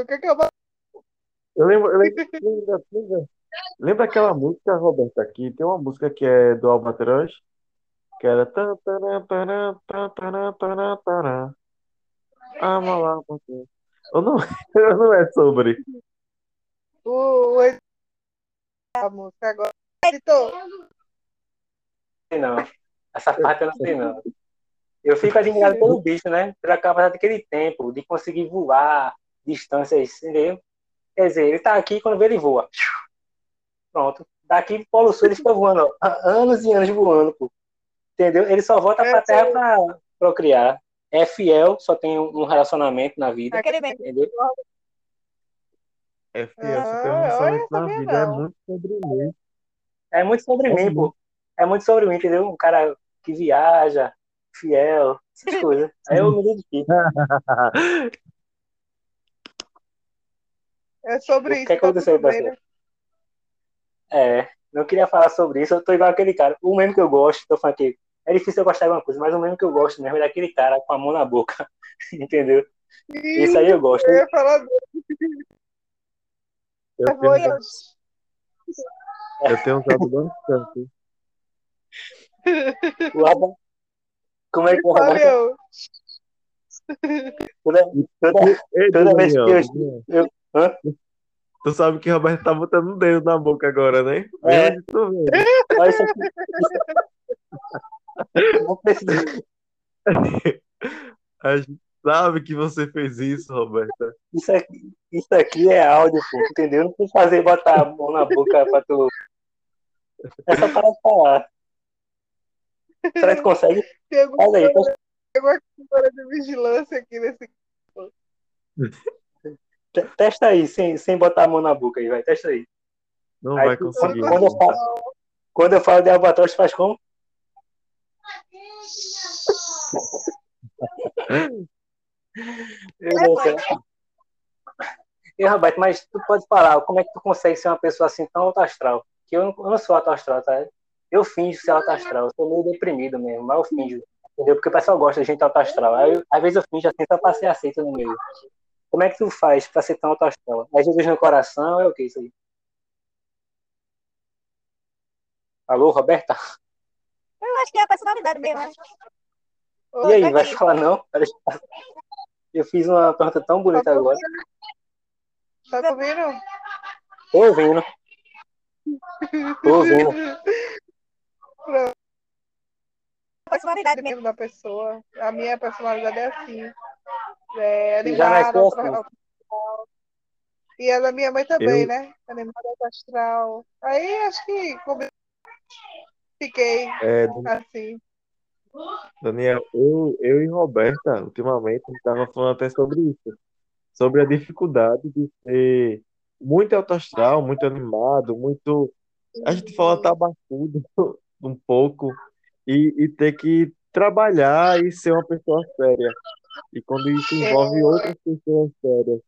O que é que é albatroz? Eu lembro, eu lembro, lembra, lembra, lembra aquela música, Roberta, aqui? Tem uma música que é do Albatroz, que era. Ama lá. Ou não, não é sobre. O, a música agora. Editor, sei não. Essa parte eu não sei não. Eu fico admirado pelo bicho, né? Pela capacidade daquele tempo, de conseguir voar distâncias, entendeu? Quer dizer, ele tá aqui quando vê ele voa. Pronto. Daqui pro Polo Sul ele fica voando, ó, há anos e anos voando, pô. Entendeu? Ele só volta pra terra pra procriar. É fiel, só tem um relacionamento na vida. aquele mesmo. Entendeu? É fiel, você tem um Ah, relacionamento na vida, é muito sobre mim. É muito sobre É mim, pô. É muito sobre mim, entendeu? Um cara que viaja, fiel, essas coisas. Aí eu me identifico. É sobre O isso. que aconteceu, bem, parceiro? É, não queria falar sobre isso, eu tô igual aquele cara. O mesmo que eu gosto, tô falando aqui, é difícil eu gostar de alguma coisa, mas o mesmo que eu gosto mesmo é daquele cara com a mão na boca, entendeu? Isso aí eu gosto. Eu ia falar dele. Eu Eu vou- tenho, eu tenho usado bastante. O Aba- Como é que é, eu. Toda, toda, Toda vez que eu- eu- hã? Tu sabe que o Roberto tá botando o dedo na boca agora, né? É. Tu vendo. olha isso aqui. Isso... Não precisa- A gente sabe que você fez isso, Roberta. Isso aqui, isso aqui é áudio, pô, entendeu? Não precisa fazer botar a mão na boca pra tu. É só para falar. Será que consegue? Tem alguma Faz aí, câmera- tem alguma câmera de vigilância aqui nesse. Te- testa aí, sem, sem botar a mão na boca aí, vai, testa aí. Não Aí vai tu- conseguir. Quando eu falo, quando eu falo de albatroz, faz como? Deus do céu. E, Roberto, mas tu pode falar, como é que tu consegue ser uma pessoa assim tão alto astral? Que eu não, eu não sou alto astral, tá? Eu finjo ser alto astral, eu sou meio deprimido mesmo, mas eu finjo, entendeu? Porque o pessoal gosta de gente alto astral. Aí, eu- às vezes eu finjo assim só pra ser aceito no meio. Como é que tu faz pra ser tão alto astral? É Jesus no coração, é o que isso aí? Alô, Roberta? Eu acho que é a personalidade mesmo. né? E aí, vai falar não? Eu fiz uma pergunta tão bonita agora. Tá ouvindo? Tô ouvindo, tô ouvindo. A personalidade mesmo da pessoa. A minha personalidade é assim. É já animada, astral. E a da minha mãe também, Eu- né? Animada astral. Aí acho que fiquei É, assim. Daniel, eu, eu e Roberta, ultimamente, a gente estava falando até sobre isso, sobre a dificuldade de ser muito alto astral, muito animado, muito. A gente fala tabacudo um pouco, e, e ter que trabalhar e ser uma pessoa séria. E quando isso envolve outras pessoas sérias,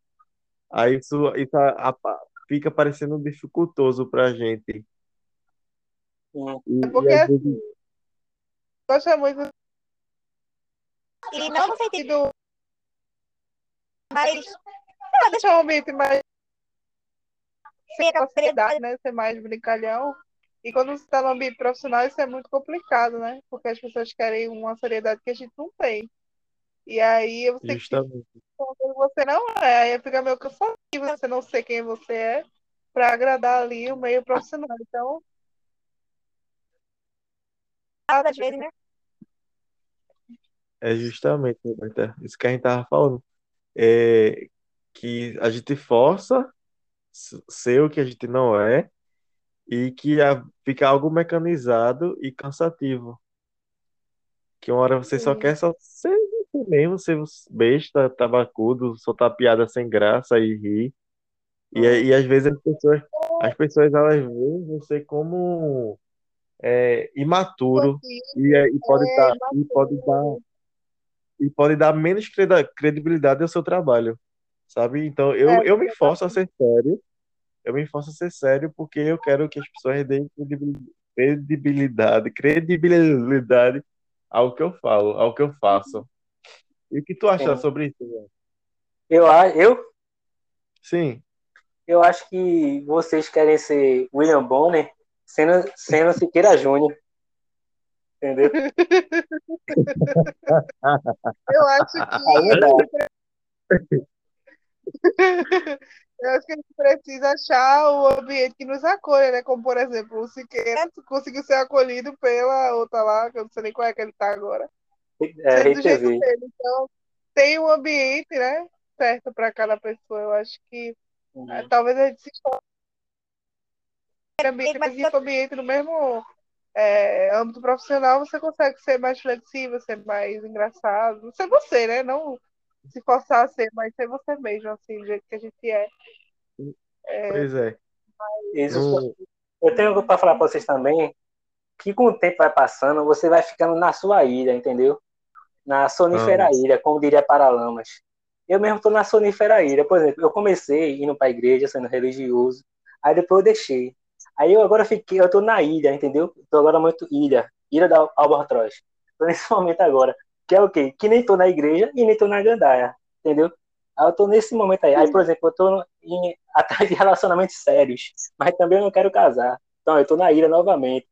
aí isso, isso a- a- fica parecendo dificultoso pra gente. E, e Porque às vezes Gosta muito E não no sentido, do mas deixar o ambiente mais sem seriedade. seriedade, né? Ser mais brincalhão. E quando você está no ambiente profissional, isso é muito complicado, né? Porque as pessoas querem uma seriedade que a gente não tem. E aí você que justamente. você não é, aí fica meio cansativo você não ser quem você é para agradar ali o meio profissional. Então, Às vezes, né? É justamente, Roberta, isso que a gente tava falando. É que a gente força ser o que a gente não é e que a- fica algo mecanizado e cansativo. Que uma hora você só Sim. quer só ser mesmo, ser besta, tabacudo, soltar piada sem graça e rir. E, e às vezes as pessoas, as pessoas elas veem você como é, imaturo e, e pode É, dar, e pode dar e pode dar menos credibilidade ao seu trabalho, sabe? Então eu, É, eu me forço a ser sério, eu me forço a ser sério porque eu quero que as pessoas deem credibil- credibilidade, credibilidade ao que eu falo, ao que eu faço. E o que tu acha Sim. sobre isso? Eu, eu, Sim, eu acho que vocês querem ser William Bonner sendo, sendo Siqueira Júnior. Entendeu? eu acho que eu acho que a gente precisa achar o ambiente que nos acolha, né? Como, por exemplo, o Siqueira conseguiu ser acolhido pela outra lá, que eu não sei nem qual é que ele tá agora. É, sendo Rei do jeito TV. dele. Então, tem um ambiente, né? Certo para cada pessoa. Eu acho que Uhum. ah, talvez a gente se ambiente, mas for ambiente no mesmo é, âmbito profissional, você consegue ser mais flexível, ser mais engraçado. Ser você, né? Não se forçar a ser, mas ser você mesmo, assim, do jeito que a gente é. pois é. Isso. No- Eu tenho algo para falar para vocês também, que com o tempo vai passando, você vai ficando na sua ilha, entendeu? Na sonífera Ah. ilha, como diria Paralamas. Eu mesmo estou na sonífera ilha. Por exemplo, eu comecei indo para a igreja, sendo religioso, aí depois eu deixei. Aí eu agora fiquei, eu tô na ilha, entendeu? Tô agora muito ilha, ilha da Albatroz. Tô nesse momento agora, que é o quê? Que nem tô na igreja e nem tô na gandaia, entendeu? Aí eu tô nesse momento aí. Aí, por exemplo, eu tô em, atrás de relacionamentos sérios, mas também eu não quero casar. Então, eu tô na ilha novamente,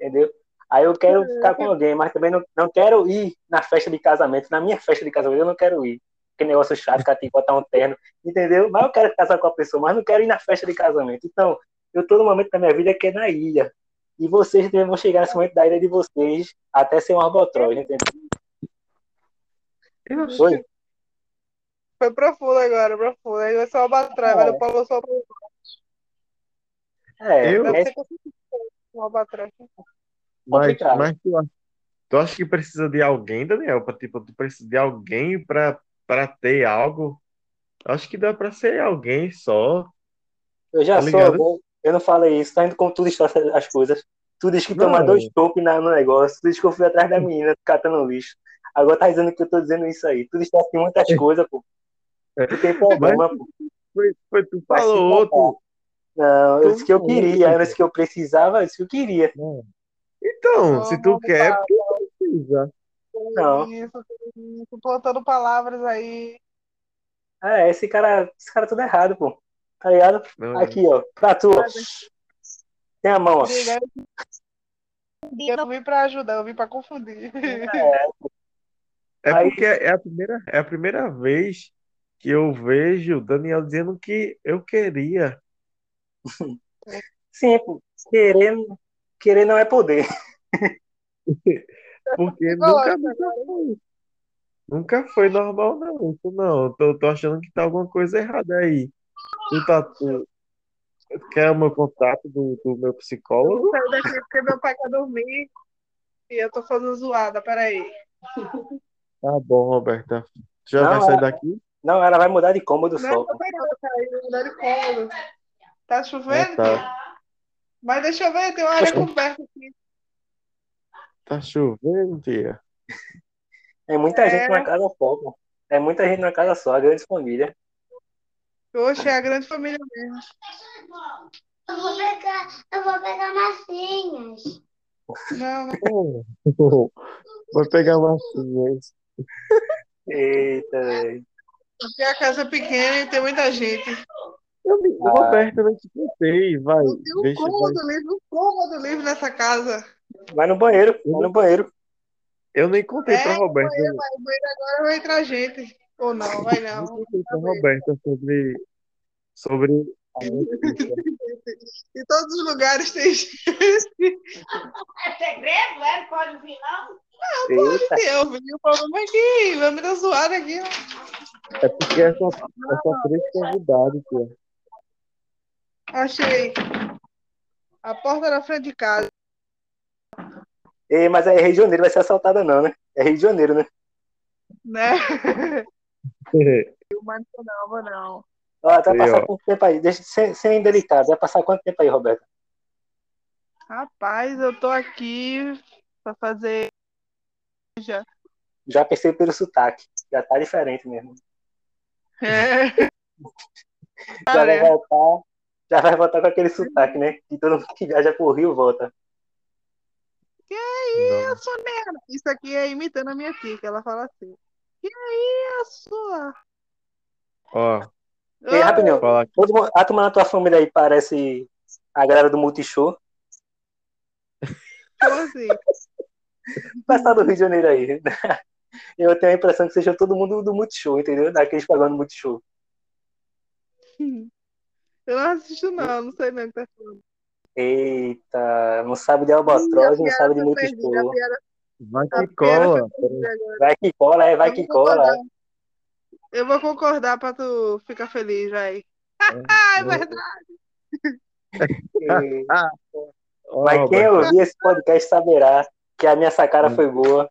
entendeu? Aí eu quero ficar com alguém, mas também não, não quero ir na festa de casamento. Na minha festa de casamento eu não quero ir. Que negócio chato, que tem que botar um terno, entendeu? Mas eu quero casar com a pessoa, mas não quero ir na festa de casamento. Então, eu tô no momento da minha vida que é na ilha. E vocês também vão chegar nesse momento da ilha de vocês até ser um arbotróide, entendeu? Eu acho Foi? Foi profundo agora, profundo. Aí vai ser uma batalha, É. vai o Paulo só É, Eu- é uma batalha. Mas, mas tu, acha- tu acha que precisa de alguém, Daniel? Pra, tipo, tu precisa de alguém pra, pra ter algo? Acho que dá pra ser alguém só. Eu já Tá sou, ligado? eu, não falei isso, tá indo com tudo as coisas. Tu disse que Não. toma dois topos na- no negócio, tu disse que eu fui atrás da menina catando lixo. Agora tá dizendo que eu tô dizendo isso aí. Tu disse assim muitas coisas, pô. Tu tem problema, pô. Foi, foi tu falou outro. Não, eu disse que eu não, queria, eu não disse que eu precisava, eu disse que eu queria. Então, se tu Não, quer, não, tu precisa. Não. Isso, plantando palavras aí. É, esse cara, esse cara tudo errado, pô. Tá ligado? Não, Aqui, ó, pra tu. Tem a mão, ó. Eu não vim pra ajudar, eu vim pra confundir. É Aí- porque é a primeira, é a primeira vez que eu vejo Daniel dizendo que eu queria. Sim, pô. Querer, querer não é poder. Porque Eu nunca, nunca foi. Nunca foi normal, não. Isso não. Tô, tô achando que tá alguma coisa errada aí. Tu tá. Tu, quer o meu contato do, do meu Eu psicólogo? sair daqui porque meu pai quer dormir e eu tô fazendo zoada, peraí. Tá bom, Roberta. Já Não, vai sair é- daqui? Não, ela vai mudar de cômodo só. Não, tá não, peraí, vou mudar de cômodo. Tá chovendo? Ah, tá. Mas deixa eu ver, tem uma área coberta aqui. Tá chovendo, tia. É muita É. gente na casa só. É muita gente na casa só, a grande família. Oxe, é a grande família mesmo. Eu vou pegar, eu vou pegar massinhas. Não, não. Vai pegar massinhas. Eita, velho. Porque a casa é pequena e tem muita gente. Eu me... Ah. Roberta, eu não te contei. Vai, Não tem um deixa, vai. cômodo livre, um cômodo livre nessa casa. Vai no banheiro, vai no banheiro. Eu nem contei É, pra Roberta. banheiro, vai, o banheiro agora vai entrar gente. Ou não, vai Eu não. contei pra Roberta sobre, sobre. Em todos os lugares tem gente. É segredo, é? Não pode vir, não? Eita, Eu vi o problema é que vai me dar zoada aqui, ó. É porque essa, essa três convidados, tia. Achei. A porta da frente de casa. Ei, mas aí Rio de Janeiro vai ser assaltada não, né? É Rio de Janeiro, né? Né? Mas não, não, vou não. Ó, vai passar ó. quanto tempo aí? Deixa sem, sem delicado, vai passar quanto tempo aí, Roberto? Rapaz, eu tô aqui pra fazer. Já. Já percebi pelo sotaque. Já tá diferente mesmo. É. Já vai voltar, já vai voltar com aquele sotaque, né? Que todo mundo que viaja pro Rio volta. Não. isso, merda. Isso aqui é imitando a minha tia, que ela fala assim. Que é isso? Ó, Ei, rapidinho. fala aqui. Todo mundo, a turma na tua família aí parece a galera do Multishow. Como assim? Passar do Rio de Janeiro aí. Eu tenho a impressão que seja todo mundo do Multishow, entendeu? Daqueles pagando Multishow. Eu não assisto, não, não sei nem o que tá falando. Eita, não sabe de Albatroz, não sabe de Multishow. piada, Vai que cola. Vai que cola, é, vai Eu que cola. concordar. Eu vou concordar pra tu ficar feliz, vai. É verdade. é. Ó, Mas quem ouvir esse podcast saberá que a minha sacada foi boa.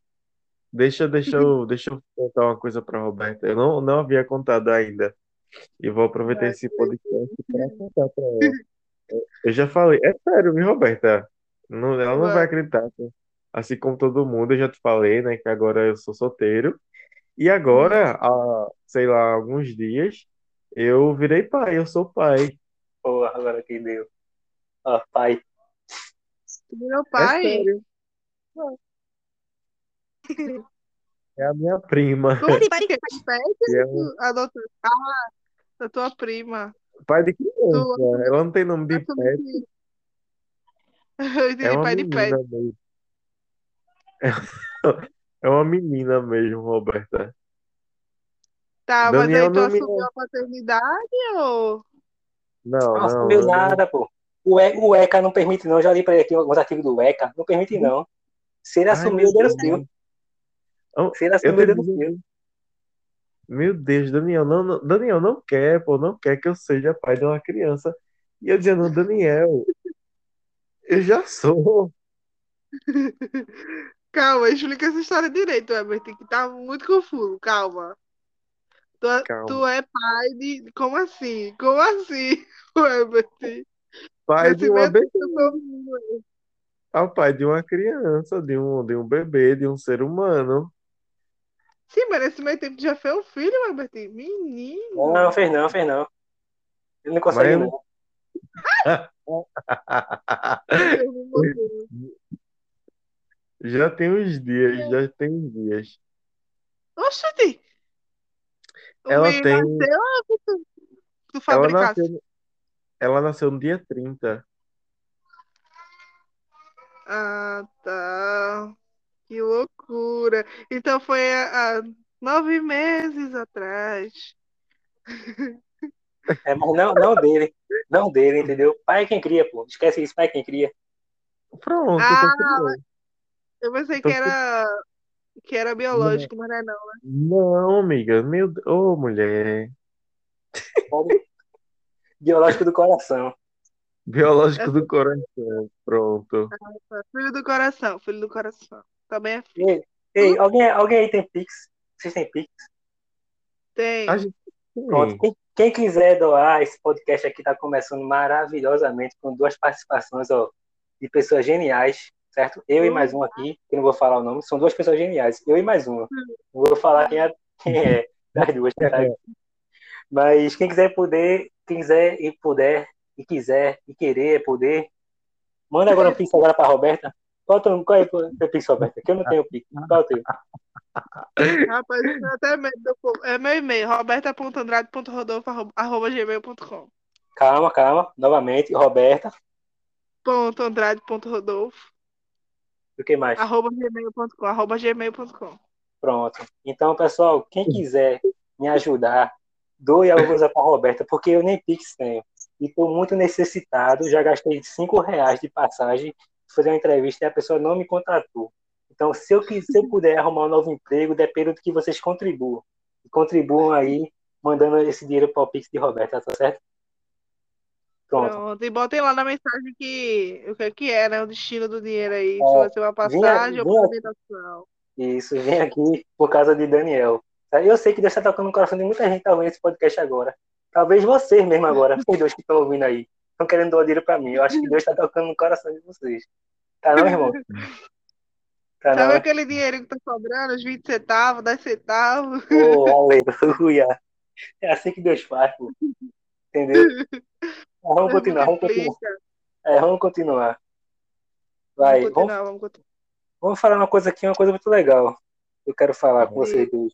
Deixa, deixa eu, deixa eu contar uma coisa pra Roberta. Eu não, não havia contado ainda. E vou aproveitar esse podcast para contar pra ela. Eu já falei, é sério, viu, Roberta? Não, ela não Vai. acreditar. tá? Assim como todo mundo, eu já te falei, né, que agora eu sou solteiro. E agora, há, sei lá, alguns dias, eu virei pai, eu sou pai. Porra, agora que deu. Ó, pai. Meu É pai. sério. É a minha prima. Como assim, pai que é um A doutora. Ah, da tua prima. Pai de criança. Tu Ela não tem nome de assume pet. Eu entendi É uma pai de pet. menina mesmo. É uma menina mesmo, Roberta. Tá, mas Daniel aí tu me. assumiu a paternidade ou. Não, Não não, assumiu não. nada, pô. O, E- o ECA não permite, não. Já li pra ele aqui alguns artigos do ECA. Não permite, não. Se ele assumiu, Deus Deus. fio. Se ele assumiu, Deus fio. Meu Deus, Daniel, não, não- Daniel não quer, pô, não quer que eu seja pai de uma criança. E eu dizendo, Daniel, eu já sou. Calma, explica essa história direito, Herbert, que tá muito confuso. Calma. Tu, é- Calma. tu é pai de. Como assim? Como assim, Herbert? Pai de uma, Nascimento be... do seu novo. ah, pai de uma criança, de um, de um bebê, de um ser humano. Sim, mas nesse meio tempo já fez um filho, Herbert? Menino. Não, fez não, fez não. Ele não consegue, Mas- não. Já tem uns dias, já tem uns dias. Oxente! O Ela tem- nasceu tu, tu Ela nasceu, ela nasceu no dia 30. Ah, tá. Que loucura. Então foi há, há nove meses atrás. É, mas não, não dele. Não dele, entendeu? Pai é quem cria, pô. Esquece isso, pai é quem cria. Pronto, Ah, eu criando. Eu pensei Então que era que era biológico, mas não é não. né? Não, amiga, meu Deus, ô mulher. Biológico do coração. Biológico do coração, pronto. Filho do coração, filho do coração. Também é. Ei, ei, alguém, alguém aí tem Pix? Vocês têm Pix? Tem. A gente Pronto. Quem, quem quiser doar, esse podcast aqui está começando maravilhosamente com duas participações ó, de pessoas geniais, certo? Eu e mais um aqui, que eu não vou falar o nome, são duas pessoas geniais. Eu e mais uma. Não vou falar quem é, quem é das duas, tá? Mas quem quiser poder, quem quiser e puder, e quiser e querer poder, manda agora um Pix agora para Roberta. Qual, é o teu- qual é o Pix, Roberta? Que eu não tenho Pix. Qual é o teu? Rapaz, eu tenho até medo. É meu e-mail, roberta.andrade.rodolfo.gmail.com Calma, calma. Novamente, Roberta. ponto andrade.rodolfo O que mais? arroba gmail.com arroba gmail.com Pronto. Então, pessoal, quem quiser me ajudar, doe alguma coisa para Roberta, porque eu nem Pix tenho. E estou muito necessitado. Já gastei 5 reais de passagem fazer uma entrevista e a pessoa não me contratou. Então, se eu, se eu puder arrumar um novo emprego, depende do que vocês contribuam. E contribuam aí, mandando esse dinheiro para o Pix de Roberta, tá certo? Pronto. Pronto. E botem lá na mensagem que o que, que é, né? O destino do dinheiro aí. Se É, vai ser uma passagem ou alimentação. Isso, vem aqui por causa de Daniel. Tá? Eu sei que Deus está tocando no coração de muita gente ouvindo esse podcast agora. Talvez vocês mesmo agora, vocês dois que estão ouvindo aí, estão querendo doar dinheiro para mim. Eu acho que Deus está tocando no coração de vocês. Tá não, irmão? Tá Sabe não? aquele dinheiro que tá sobrando, os 20 centavos, 10 centavos? Ô, aleluia. É assim que Deus faz, pô. Entendeu? Mas vamos continuar, vamos continuar. É, vamos continuar. Vai, Vamos vamos, continuar, vamos continuar. vamos falar uma coisa aqui, uma coisa muito legal. Eu quero falar com vocês dois.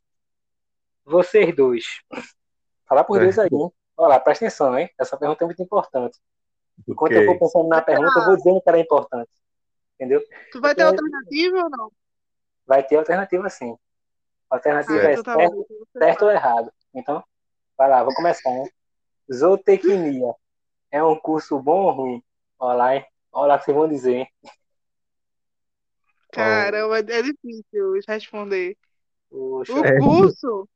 Vocês dois. Falar por Deus aí, hein? Olha lá, presta atenção, hein? Essa pergunta é muito importante. Enquanto eu Ok. for pensando na pergunta, eu vou dizendo que ela é importante. Entendeu? Tu vai ter alternativa ou não? Vai ter alternativa sim. Alternativa Ah, é então tá certo, certo ou errado. Então, vai lá, vou começar, hein? Zootecnia é um curso bom ou ruim? Olha lá, hein? Olha lá o que vocês vão dizer, hein? Caramba, é difícil responder. Poxa, O É. curso?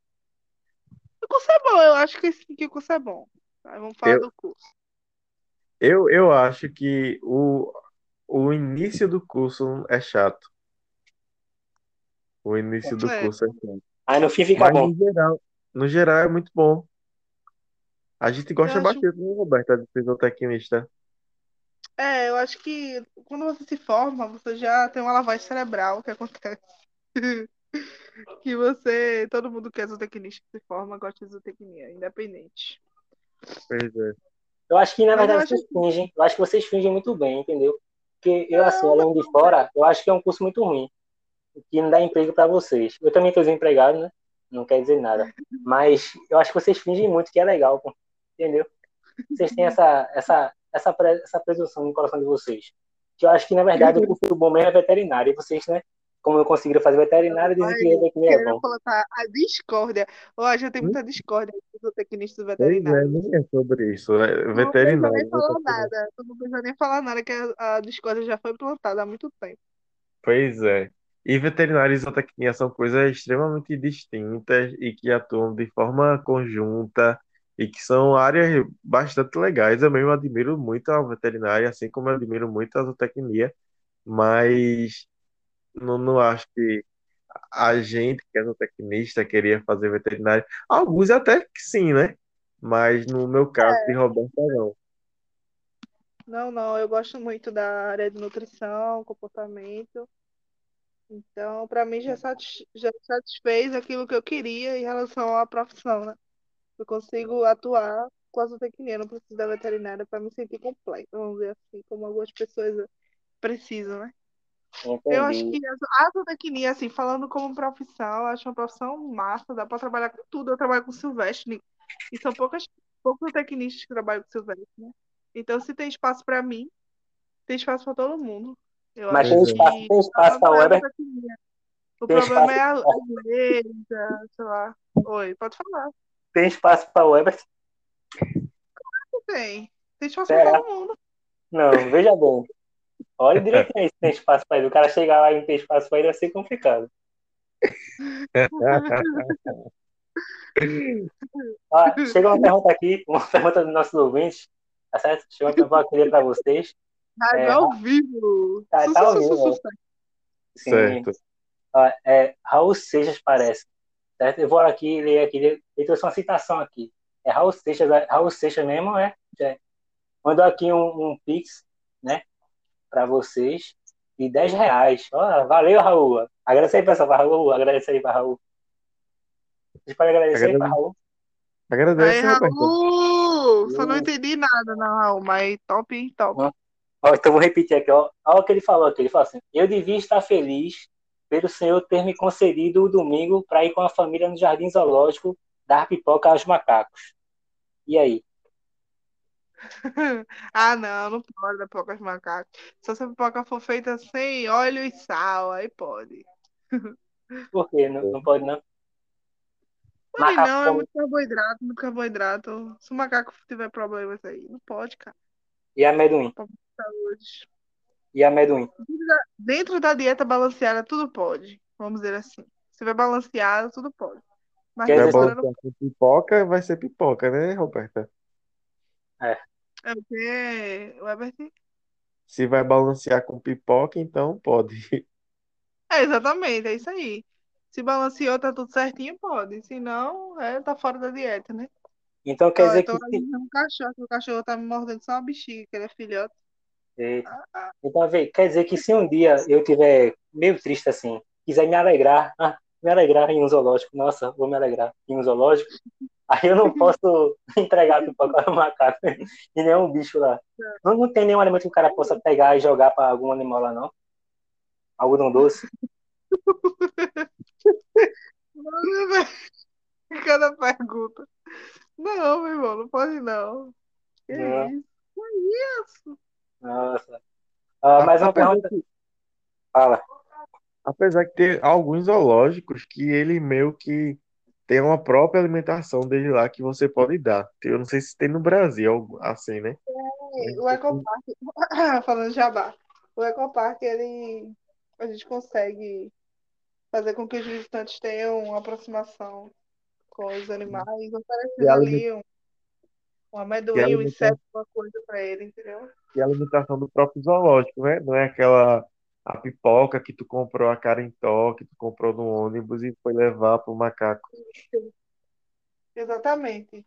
O curso é bom, eu acho que, sim, que o curso é bom. Aí vamos falar Eu- do curso. Eu, eu acho que o, o início do curso é chato. O início do É. curso é chato. aí no fim fica Mas bom. no geral, no geral é muito bom. A gente gosta acho- bastante, né, Roberta, de fisiotecnista. É, eu acho que quando você se forma, você já tem uma lavagem cerebral que acontece. Que você, todo mundo que é zootecnista que se forma gosta de zootecnia, independente. Pois é. Eu acho que, na Mas verdade, acho vocês fingem. Eu acho que vocês fingem muito bem, entendeu? Porque eu, assim, olhando de fora, eu acho que é um curso muito ruim. que não dá emprego para vocês. Eu também estou desempregado, né? Não quer dizer nada. Mas eu acho que vocês fingem muito que é legal, pô. entendeu? Vocês têm essa, essa, essa, pre- essa presunção no coração de vocês. Que eu acho que, na verdade, o curso bom mesmo é veterinário. E vocês, né? Como eu conseguiram fazer veterinário, dizem que veterinário é Querendo bom. colocar a discórdia. Ó, já tem muita discórdia entre os tecnistas é, veterinários. nem é sobre isso. É Tu não precisa veterinário. nem falar veterinário. nada. Tu não precisa nem falar nada, que a, a discórdia já foi plantada há muito tempo. Pois é. E veterinário e zootecnia são coisas extremamente distintas e que atuam de forma conjunta e que são áreas bastante legais. Eu mesmo admiro muito a veterinária, assim como eu admiro muito a zootecnia, mas não, não acho que a gente que é zootecnista queria fazer veterinário. Alguns até que sim, né? Mas no meu caso de Roberta, não. Não, não, eu gosto muito da área de nutrição, comportamento. Então, para mim, já, satis- já satisfez aquilo que eu queria em relação à profissão, né? Eu consigo atuar com a zootecnia, não preciso da veterinária para me sentir completa, vamos dizer assim, como algumas pessoas precisam, né? Eu acho Entendi. que a zootecnia, assim, falando como profissão, acho uma profissão massa, dá para trabalhar com tudo. Eu trabalho com silvestre, e são poucas, poucos tecnistas que trabalham com silvestre, né? Então, se tem espaço para mim, tem espaço para todo mundo. Eu Mas tem espaço, que tem espaço para é Weber? O Tem problema espaço, é a letra, sei lá. Oi, pode falar. tem espaço para Weber? Tem. Tem espaço para todo mundo. Não, veja bem. Olha direitinho aí se tem espaço para ele. O cara chegar lá e não ter espaço para ele vai ser complicado. Ó, chega uma pergunta aqui, uma pergunta dos nossos ouvintes, tá certo? Chega uma pergunta que eu queria para vocês. Rádio É, ao vivo. tá, tá ao vivo. Sim. Certo. Ó, é, Raul Seixas parece. Certo? Eu vou aqui ler aqui, ele trouxe uma citação aqui. É Raul Seixas, Raul Seixas mesmo, é? É. Mandou aqui um, um pix, né, para vocês, de 10 reais. Ó, valeu, Raul. Agradece aí, pessoal, para Raul. Agradece aí para Raul. Vocês podem agradecer aí para Raul. Aí, Agradece, Roberta. Raul! Só não entendi nada, não, Raul, mas top? Top. Ó, ó, então vou repetir aqui, ó. Olha o que ele falou aqui. Ele falou assim: Eu devia estar feliz pelo Senhor ter me concedido o domingo para ir com a família no Jardim Zoológico dar pipoca aos macacos. E aí? Ah, não, não pode dar pipoca de macaco. Se essa pipoca for feita sem óleo e sal, aí pode. Por quê? Não, não pode, não? Pode Macaco não, é muito carboidrato, muito carboidrato. Se o macaco tiver problemas aí, não pode, cara. E amendoim? Saúde. E amendoim? Dentro da dieta balanceada, tudo pode. Vamos dizer assim. Se tiver balanceado, tudo pode. Mas Quer Vai dizer, não balancear com pipoca, vai ser pipoca, né, Roberta? é o quê? O Herbert? Se vai balancear com pipoca, então pode. É, exatamente, é isso aí. Se balanceou, tá tudo certinho, pode. Se não, é, tá fora da dieta, né? Então quer dizer eu tô que. um cachorro, que o cachorro tá me mordendo só uma bexiga, que ele é filhote. Eita. Então, vê, quer dizer que se um dia eu tiver meio triste assim, quiser me alegrar, ah, me alegrar em um zoológico, nossa, vou me alegrar em um zoológico, aí eu não posso entregar pipoca ao macaco e nenhum bicho lá. Não, não tem nenhum alimento que o cara possa pegar e jogar para algum animal lá, não? Algodão doce? Mano, Cada pergunta. Não, meu irmão, não pode não. Que Não. isso? Que isso? Nossa. Ah, mais uma Apesar pergunta. que, Fala. apesar que tem alguns zoológicos que ele meio que tem uma própria alimentação dele lá que você pode dar. Eu não sei se tem no Brasil, assim, né? O Ecopark, falando de jabá, o Ecopark, ele, a gente consegue fazer com que os visitantes tenham uma aproximação com os animais, oferecendo ali um, amendoim, um inseto, uma coisa para ele, entendeu? e a alimentação do próprio zoológico, né? Não é aquela a pipoca que tu comprou a carintó, que tu comprou no ônibus e foi levar pro macaco. Exatamente.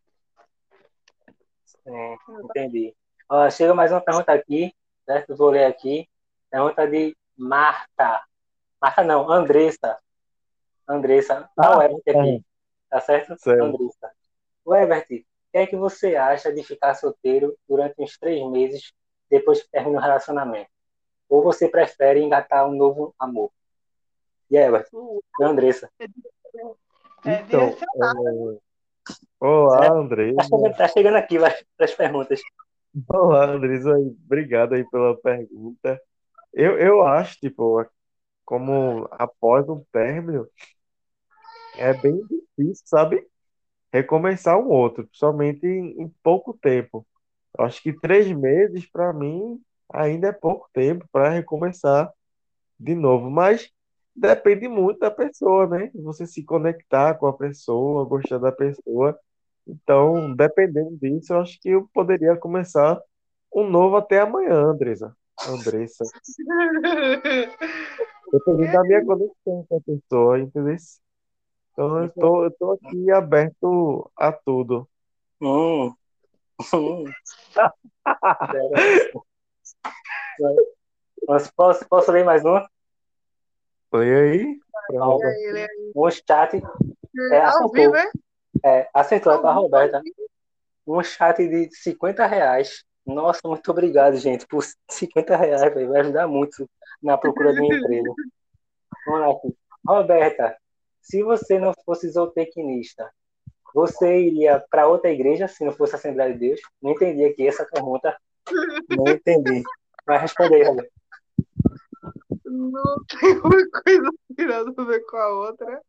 É, entendi. Ó, chega mais uma pergunta aqui, certo? Vou ler aqui. Pergunta de Marta. Marta não, Andressa. Andressa. Ah, o Ah, Ebert aqui. Tá certo? Certo. Andressa. O Ebert, o que é que você acha de ficar solteiro durante uns três meses depois que termina o relacionamento? Ou você prefere engatar um novo amor? E aí, E Andressa? É Então, direcionado. é, olá, Andresa. Tá chegando, tá chegando aqui, vai para as perguntas. Olá, Andresa. Obrigado aí pela pergunta. Eu, eu acho, tipo, como após um término, é bem difícil, sabe? Recomeçar um outro, principalmente em, em pouco tempo. Eu acho que três meses, para mim, ainda é pouco tempo para recomeçar de novo, mas depende muito da pessoa, né? Você se conectar com a pessoa, gostar da pessoa. Então, dependendo disso, eu acho que eu poderia começar um novo até amanhã, Andresa. Andressa. Dependendo da minha conexão com a pessoa, entendeu? Então, eu tô, eu tô aqui aberto a tudo. Hum. Hum. Mas posso, posso ler mais um? Foi aí? Um chat. É, ao acertou. vivo, é? É, acertou, é para Roberta. Um chat de 50 reais. Nossa, muito obrigado, gente, por 50 reais, velho. Vai ajudar muito na procura de um emprego. Vamos lá aqui. Roberta, se você não fosse zootecnista, você iria para outra igreja se não fosse a Assembleia de Deus? Não entendi aqui essa pergunta. Não entendi. Mas responde aí, Roberta. Não tem uma coisa que nada a ver com a outra.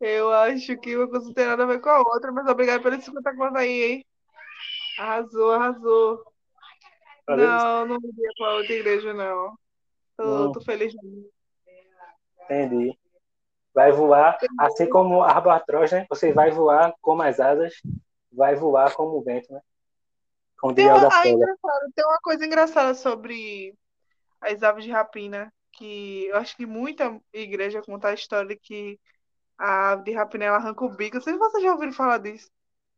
Eu acho que uma coisa não tem nada a ver com a outra, mas obrigado pelos 50 contas aí, hein? Arrasou, arrasou. Valeu. Não, não iria pra outra igreja, não. Tô, tô feliz. Entendi. Vai voar, assim como a albatroz, né? Você vai voar com as asas, vai voar como o vento, né? Como Tem uma, ah, engraçado, tem uma coisa engraçada sobre as aves de rapina, que eu acho que muita igreja conta a história de que a ave de rapina ela arranca o bico. Não sei se vocês já ouviram falar disso.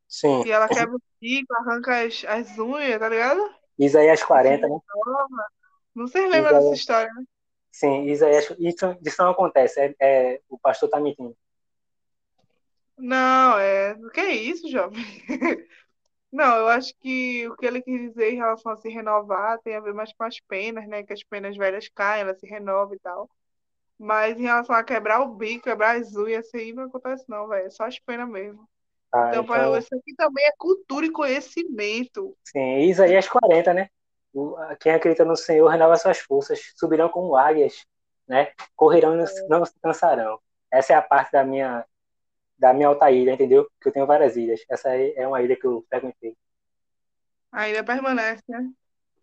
Sim. Que ela quebra o bico, arranca as, as unhas, tá ligado? Isaías 40, né? Não sei se lembra Isaías- dessa história, né? Sim, Isaías, isso, isso não acontece. É, é- o pastor tá mentindo. Não, é. O que é isso, jovem? Não, eu acho que o que ele quis dizer em relação a se renovar tem a ver mais com as penas, né? Que as penas velhas caem, ela se renova e tal. Mas em relação a quebrar o bico, quebrar as unhas, isso aí não acontece não, velho. É só as penas mesmo. Tá? Então, Então, isso aqui também é cultura e conhecimento. sim, Isaías 40, né? Quem acredita no Senhor renova suas forças, subirão como águias, né? Correrão e não não se cansarão. Essa é a parte da minha da minha alta ilha, entendeu? Que eu tenho várias ilhas. Essa é uma ilha que eu frequentei. Ainda permanece, né?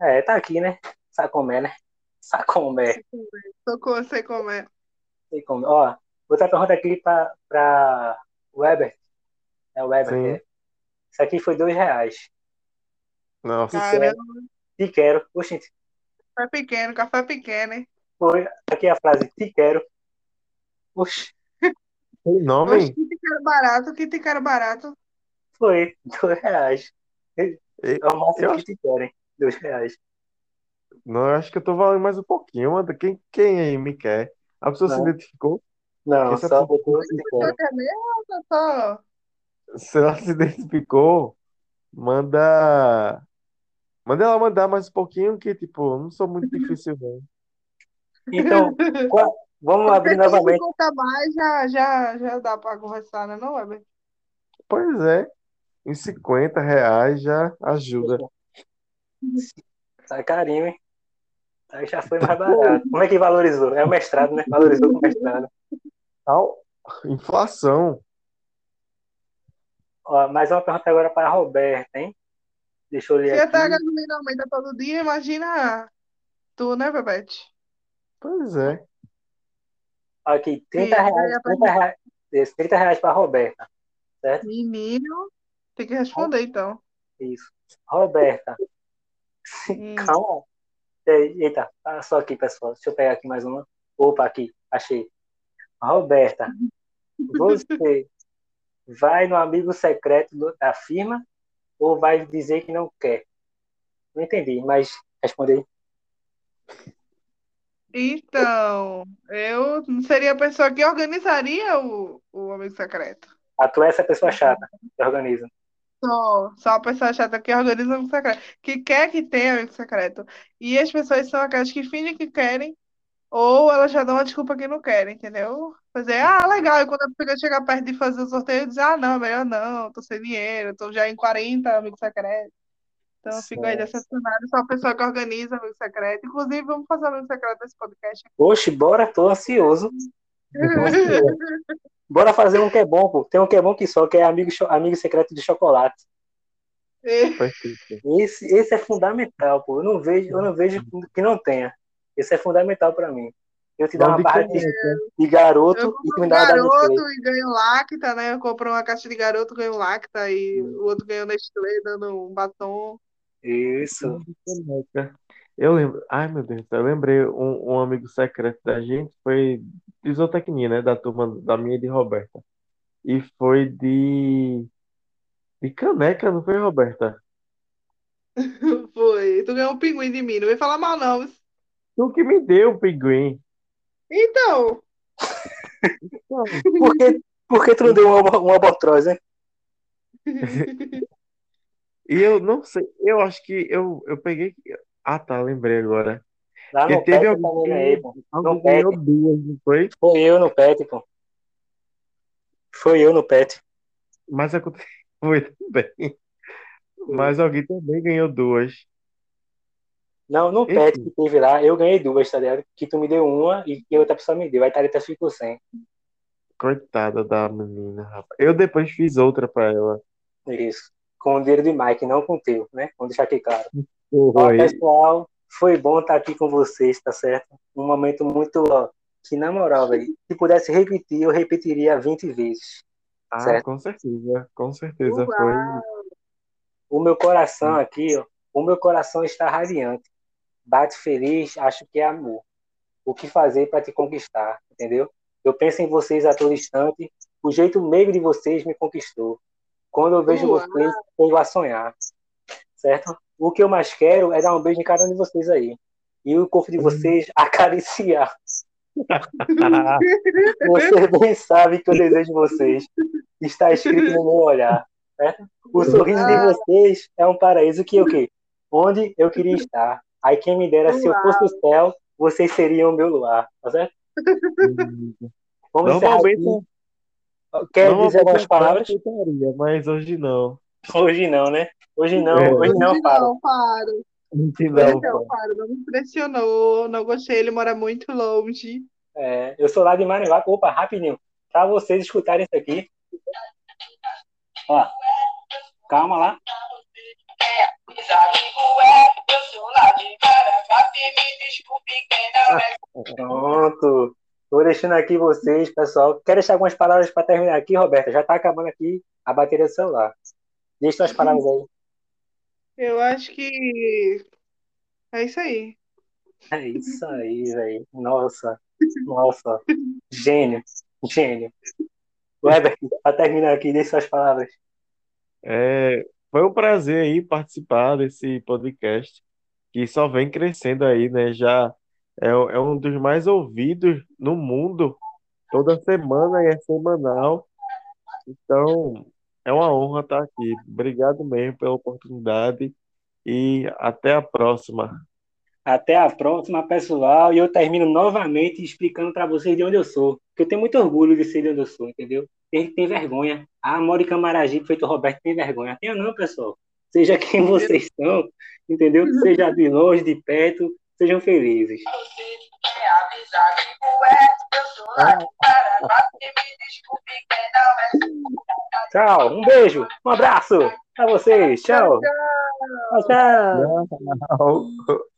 É, tá aqui, né? Sacomé, né? Sacomé. Com você como é. Sei como. Ó, outra pergunta aqui para para Weber. É o Weber. Sim. né? Isso aqui foi dois reais. Nossa, Caramba, Te quero. Oxente, café pequeno, café pequeno, hein? foi aqui a frase, te quero. Oxe, tem Oxe, nome? que te quero barato, que te quero barato. foi dois reais. É o máximo Eu que te querem. Dois reais. Não, eu acho que eu tô valendo mais um pouquinho. Manda. Quem, quem aí me quer? A pessoa se Não. identificou? Não, Essa só botou te Só quero. quer mesmo ou só? Se ela se identificou, manda. Manda ela mandar mais um pouquinho, que, tipo, não sou muito difícil, não. Então, qual- vamos abrir novamente. conta mais, já, já, já dá pra conversar, né, não, Weber? Pois é, em 50 reais já ajuda. Tá carinho, hein? Aí já foi mais barato. Como é que valorizou? É o mestrado, né? Valorizou com o mestrado. Tal, inflação. Ó, mais uma pergunta agora para a Roberta, hein? Deixa eu ler Se até a aqui. gasolina aumenta todo dia, imagina tu, né, Bebete? Pois é. Aqui, 30 Sim, reais, é, 30 reais, esse, 30 reais para Roberta. Menino, tem que responder então. Isso. Roberta. Hum. Calma. Ei, Eita, tá só aqui, pessoal. Deixa eu pegar aqui mais uma. Opa, aqui, achei. Roberta, você vai no amigo secreto da firma ou vai dizer que não quer? Não entendi, mas responde aí. Então, eu seria a pessoa que organizaria o, o amigo secreto. A tu é essa pessoa chata que organiza. Só, só a pessoa chata que organiza o amigo secreto, que quer que tenha amigo secreto. E as pessoas são aquelas que fingem que querem Ou ela já dá uma desculpa que não quer, entendeu? Fazer, ah, legal. E quando a pessoa chegar perto de fazer o sorteio, diz, ah, não, melhor não, tô sem dinheiro, tô já em 40 amigos secretos. Então eu fico aí Certo. decepcionada. Sou a pessoa que organiza amigo secreto. Inclusive, vamos fazer amigo secreto desse podcast. Oxe, bora, tô ansioso. Tô ansioso. Bora fazer um que é bom, pô. Tem um que é bom que só, que é amigo, amigo secreto de chocolate. Perfeito. Esse, esse é fundamental, pô. Eu não vejo, eu não vejo que não tenha. Esse é fundamental pra mim. Eu te Não uma barra de, de garoto Eu e tu me um dá uma garoto e ganho lacta, né? Eu compro uma caixa de garoto, ganho lacta, e o outro ganhou Nestlé, dando um batom. Isso. Eu lembro. Ai, meu Deus, eu lembrei um, um amigo secreto da gente foi de zootecnia, né? Da turma da minha e de Roberta. E foi de, de caneca, não foi, Roberta? Foi. Tu ganhou um pinguim de mim. Não vem falar mal, não. Tu que me deu o pinguim. Então, Não, Por que, por que tu não deu uma, uma botroz, né? E eu não sei, eu acho que eu, eu peguei. Ah, tá, lembrei agora. Lá Porque no teve pet eu alguém alguém ganhou pet. duas, não foi? Foi eu no pet, pô. Foi eu no pet. Mas aconteceu foi também. Mas alguém também ganhou duas. Não, no pet Enfim, que teve lá, eu ganhei duas, tá ligado? Que tu me deu uma e que outra pessoa me deu. Aí Thalita ficou sem. coitada da menina, rapaz. Eu depois fiz outra pra ela. Isso. Com o dinheiro de Mike, não com o teu, né? Vamos deixar aqui claro. Ó, Foi. pessoal, foi bom estar aqui com vocês, tá certo? Um momento muito, ó, que na moral, velho, se pudesse repetir, eu repetiria 20 vezes, Ah, certo? com certeza, com certeza foi. uau. O meu coração aqui, ó, o meu coração está radiante. Bate feliz, acho que é amor. O que fazer para te conquistar, entendeu? Eu penso em vocês a todo instante. O jeito meio de vocês me conquistou. Quando eu vejo Uau. vocês, chego a sonhar, certo? O que eu mais quero é dar um beijo em cada um de vocês aí. E o corpo de vocês acariciar. Ah, Você bem sabe que eu desejo vocês. Está escrito no meu olhar. Certo? O sorriso de vocês é um paraíso que o quê? Onde eu queria estar. Aí quem me dera, se eu fosse o céu, vocês seriam o meu luar. Tá certo? Vamos encerrar Normalmente, Quer dizer algumas palavras? eu aceitaria, mas hoje não. Hoje não, né? Hoje não, É. hoje não, Hoje para. não, para. Hoje Hoje não, não, pá. para. Não me impressionou. Não gostei. Ele mora muito longe. É, eu sou lá de Maranhão. Opa, rapidinho. Para vocês escutarem isso aqui. Ó, calma lá. Pronto. Tô deixando aqui vocês, pessoal. Quer deixar algumas palavras para terminar aqui, Roberta? Já tá acabando aqui a bateria do celular. Deixa suas palavras aí. Eu acho que é isso aí. É isso aí, velho. Nossa, nossa. Gênio, gênio. Weber, para terminar aqui, deixa suas palavras. É, foi um prazer aí participar desse podcast que só vem crescendo aí, né? Já é, é um dos mais ouvidos no mundo. Toda semana e é semanal. Então, é uma honra estar aqui. Obrigado mesmo pela oportunidade e até a próxima. Até a próxima, pessoal. E eu termino novamente explicando para vocês de onde eu sou. Porque eu tenho muito orgulho de ser de onde eu sou, entendeu? Tem que tem vergonha. Moro em Camaragibe, feito Roberto, tem vergonha. Tenha não, pessoal. Seja quem vocês são, entendeu? Seja de longe, de perto, sejam felizes. Tchau, um beijo, um abraço para vocês. Tchau. Tchau, tchau. Tchau.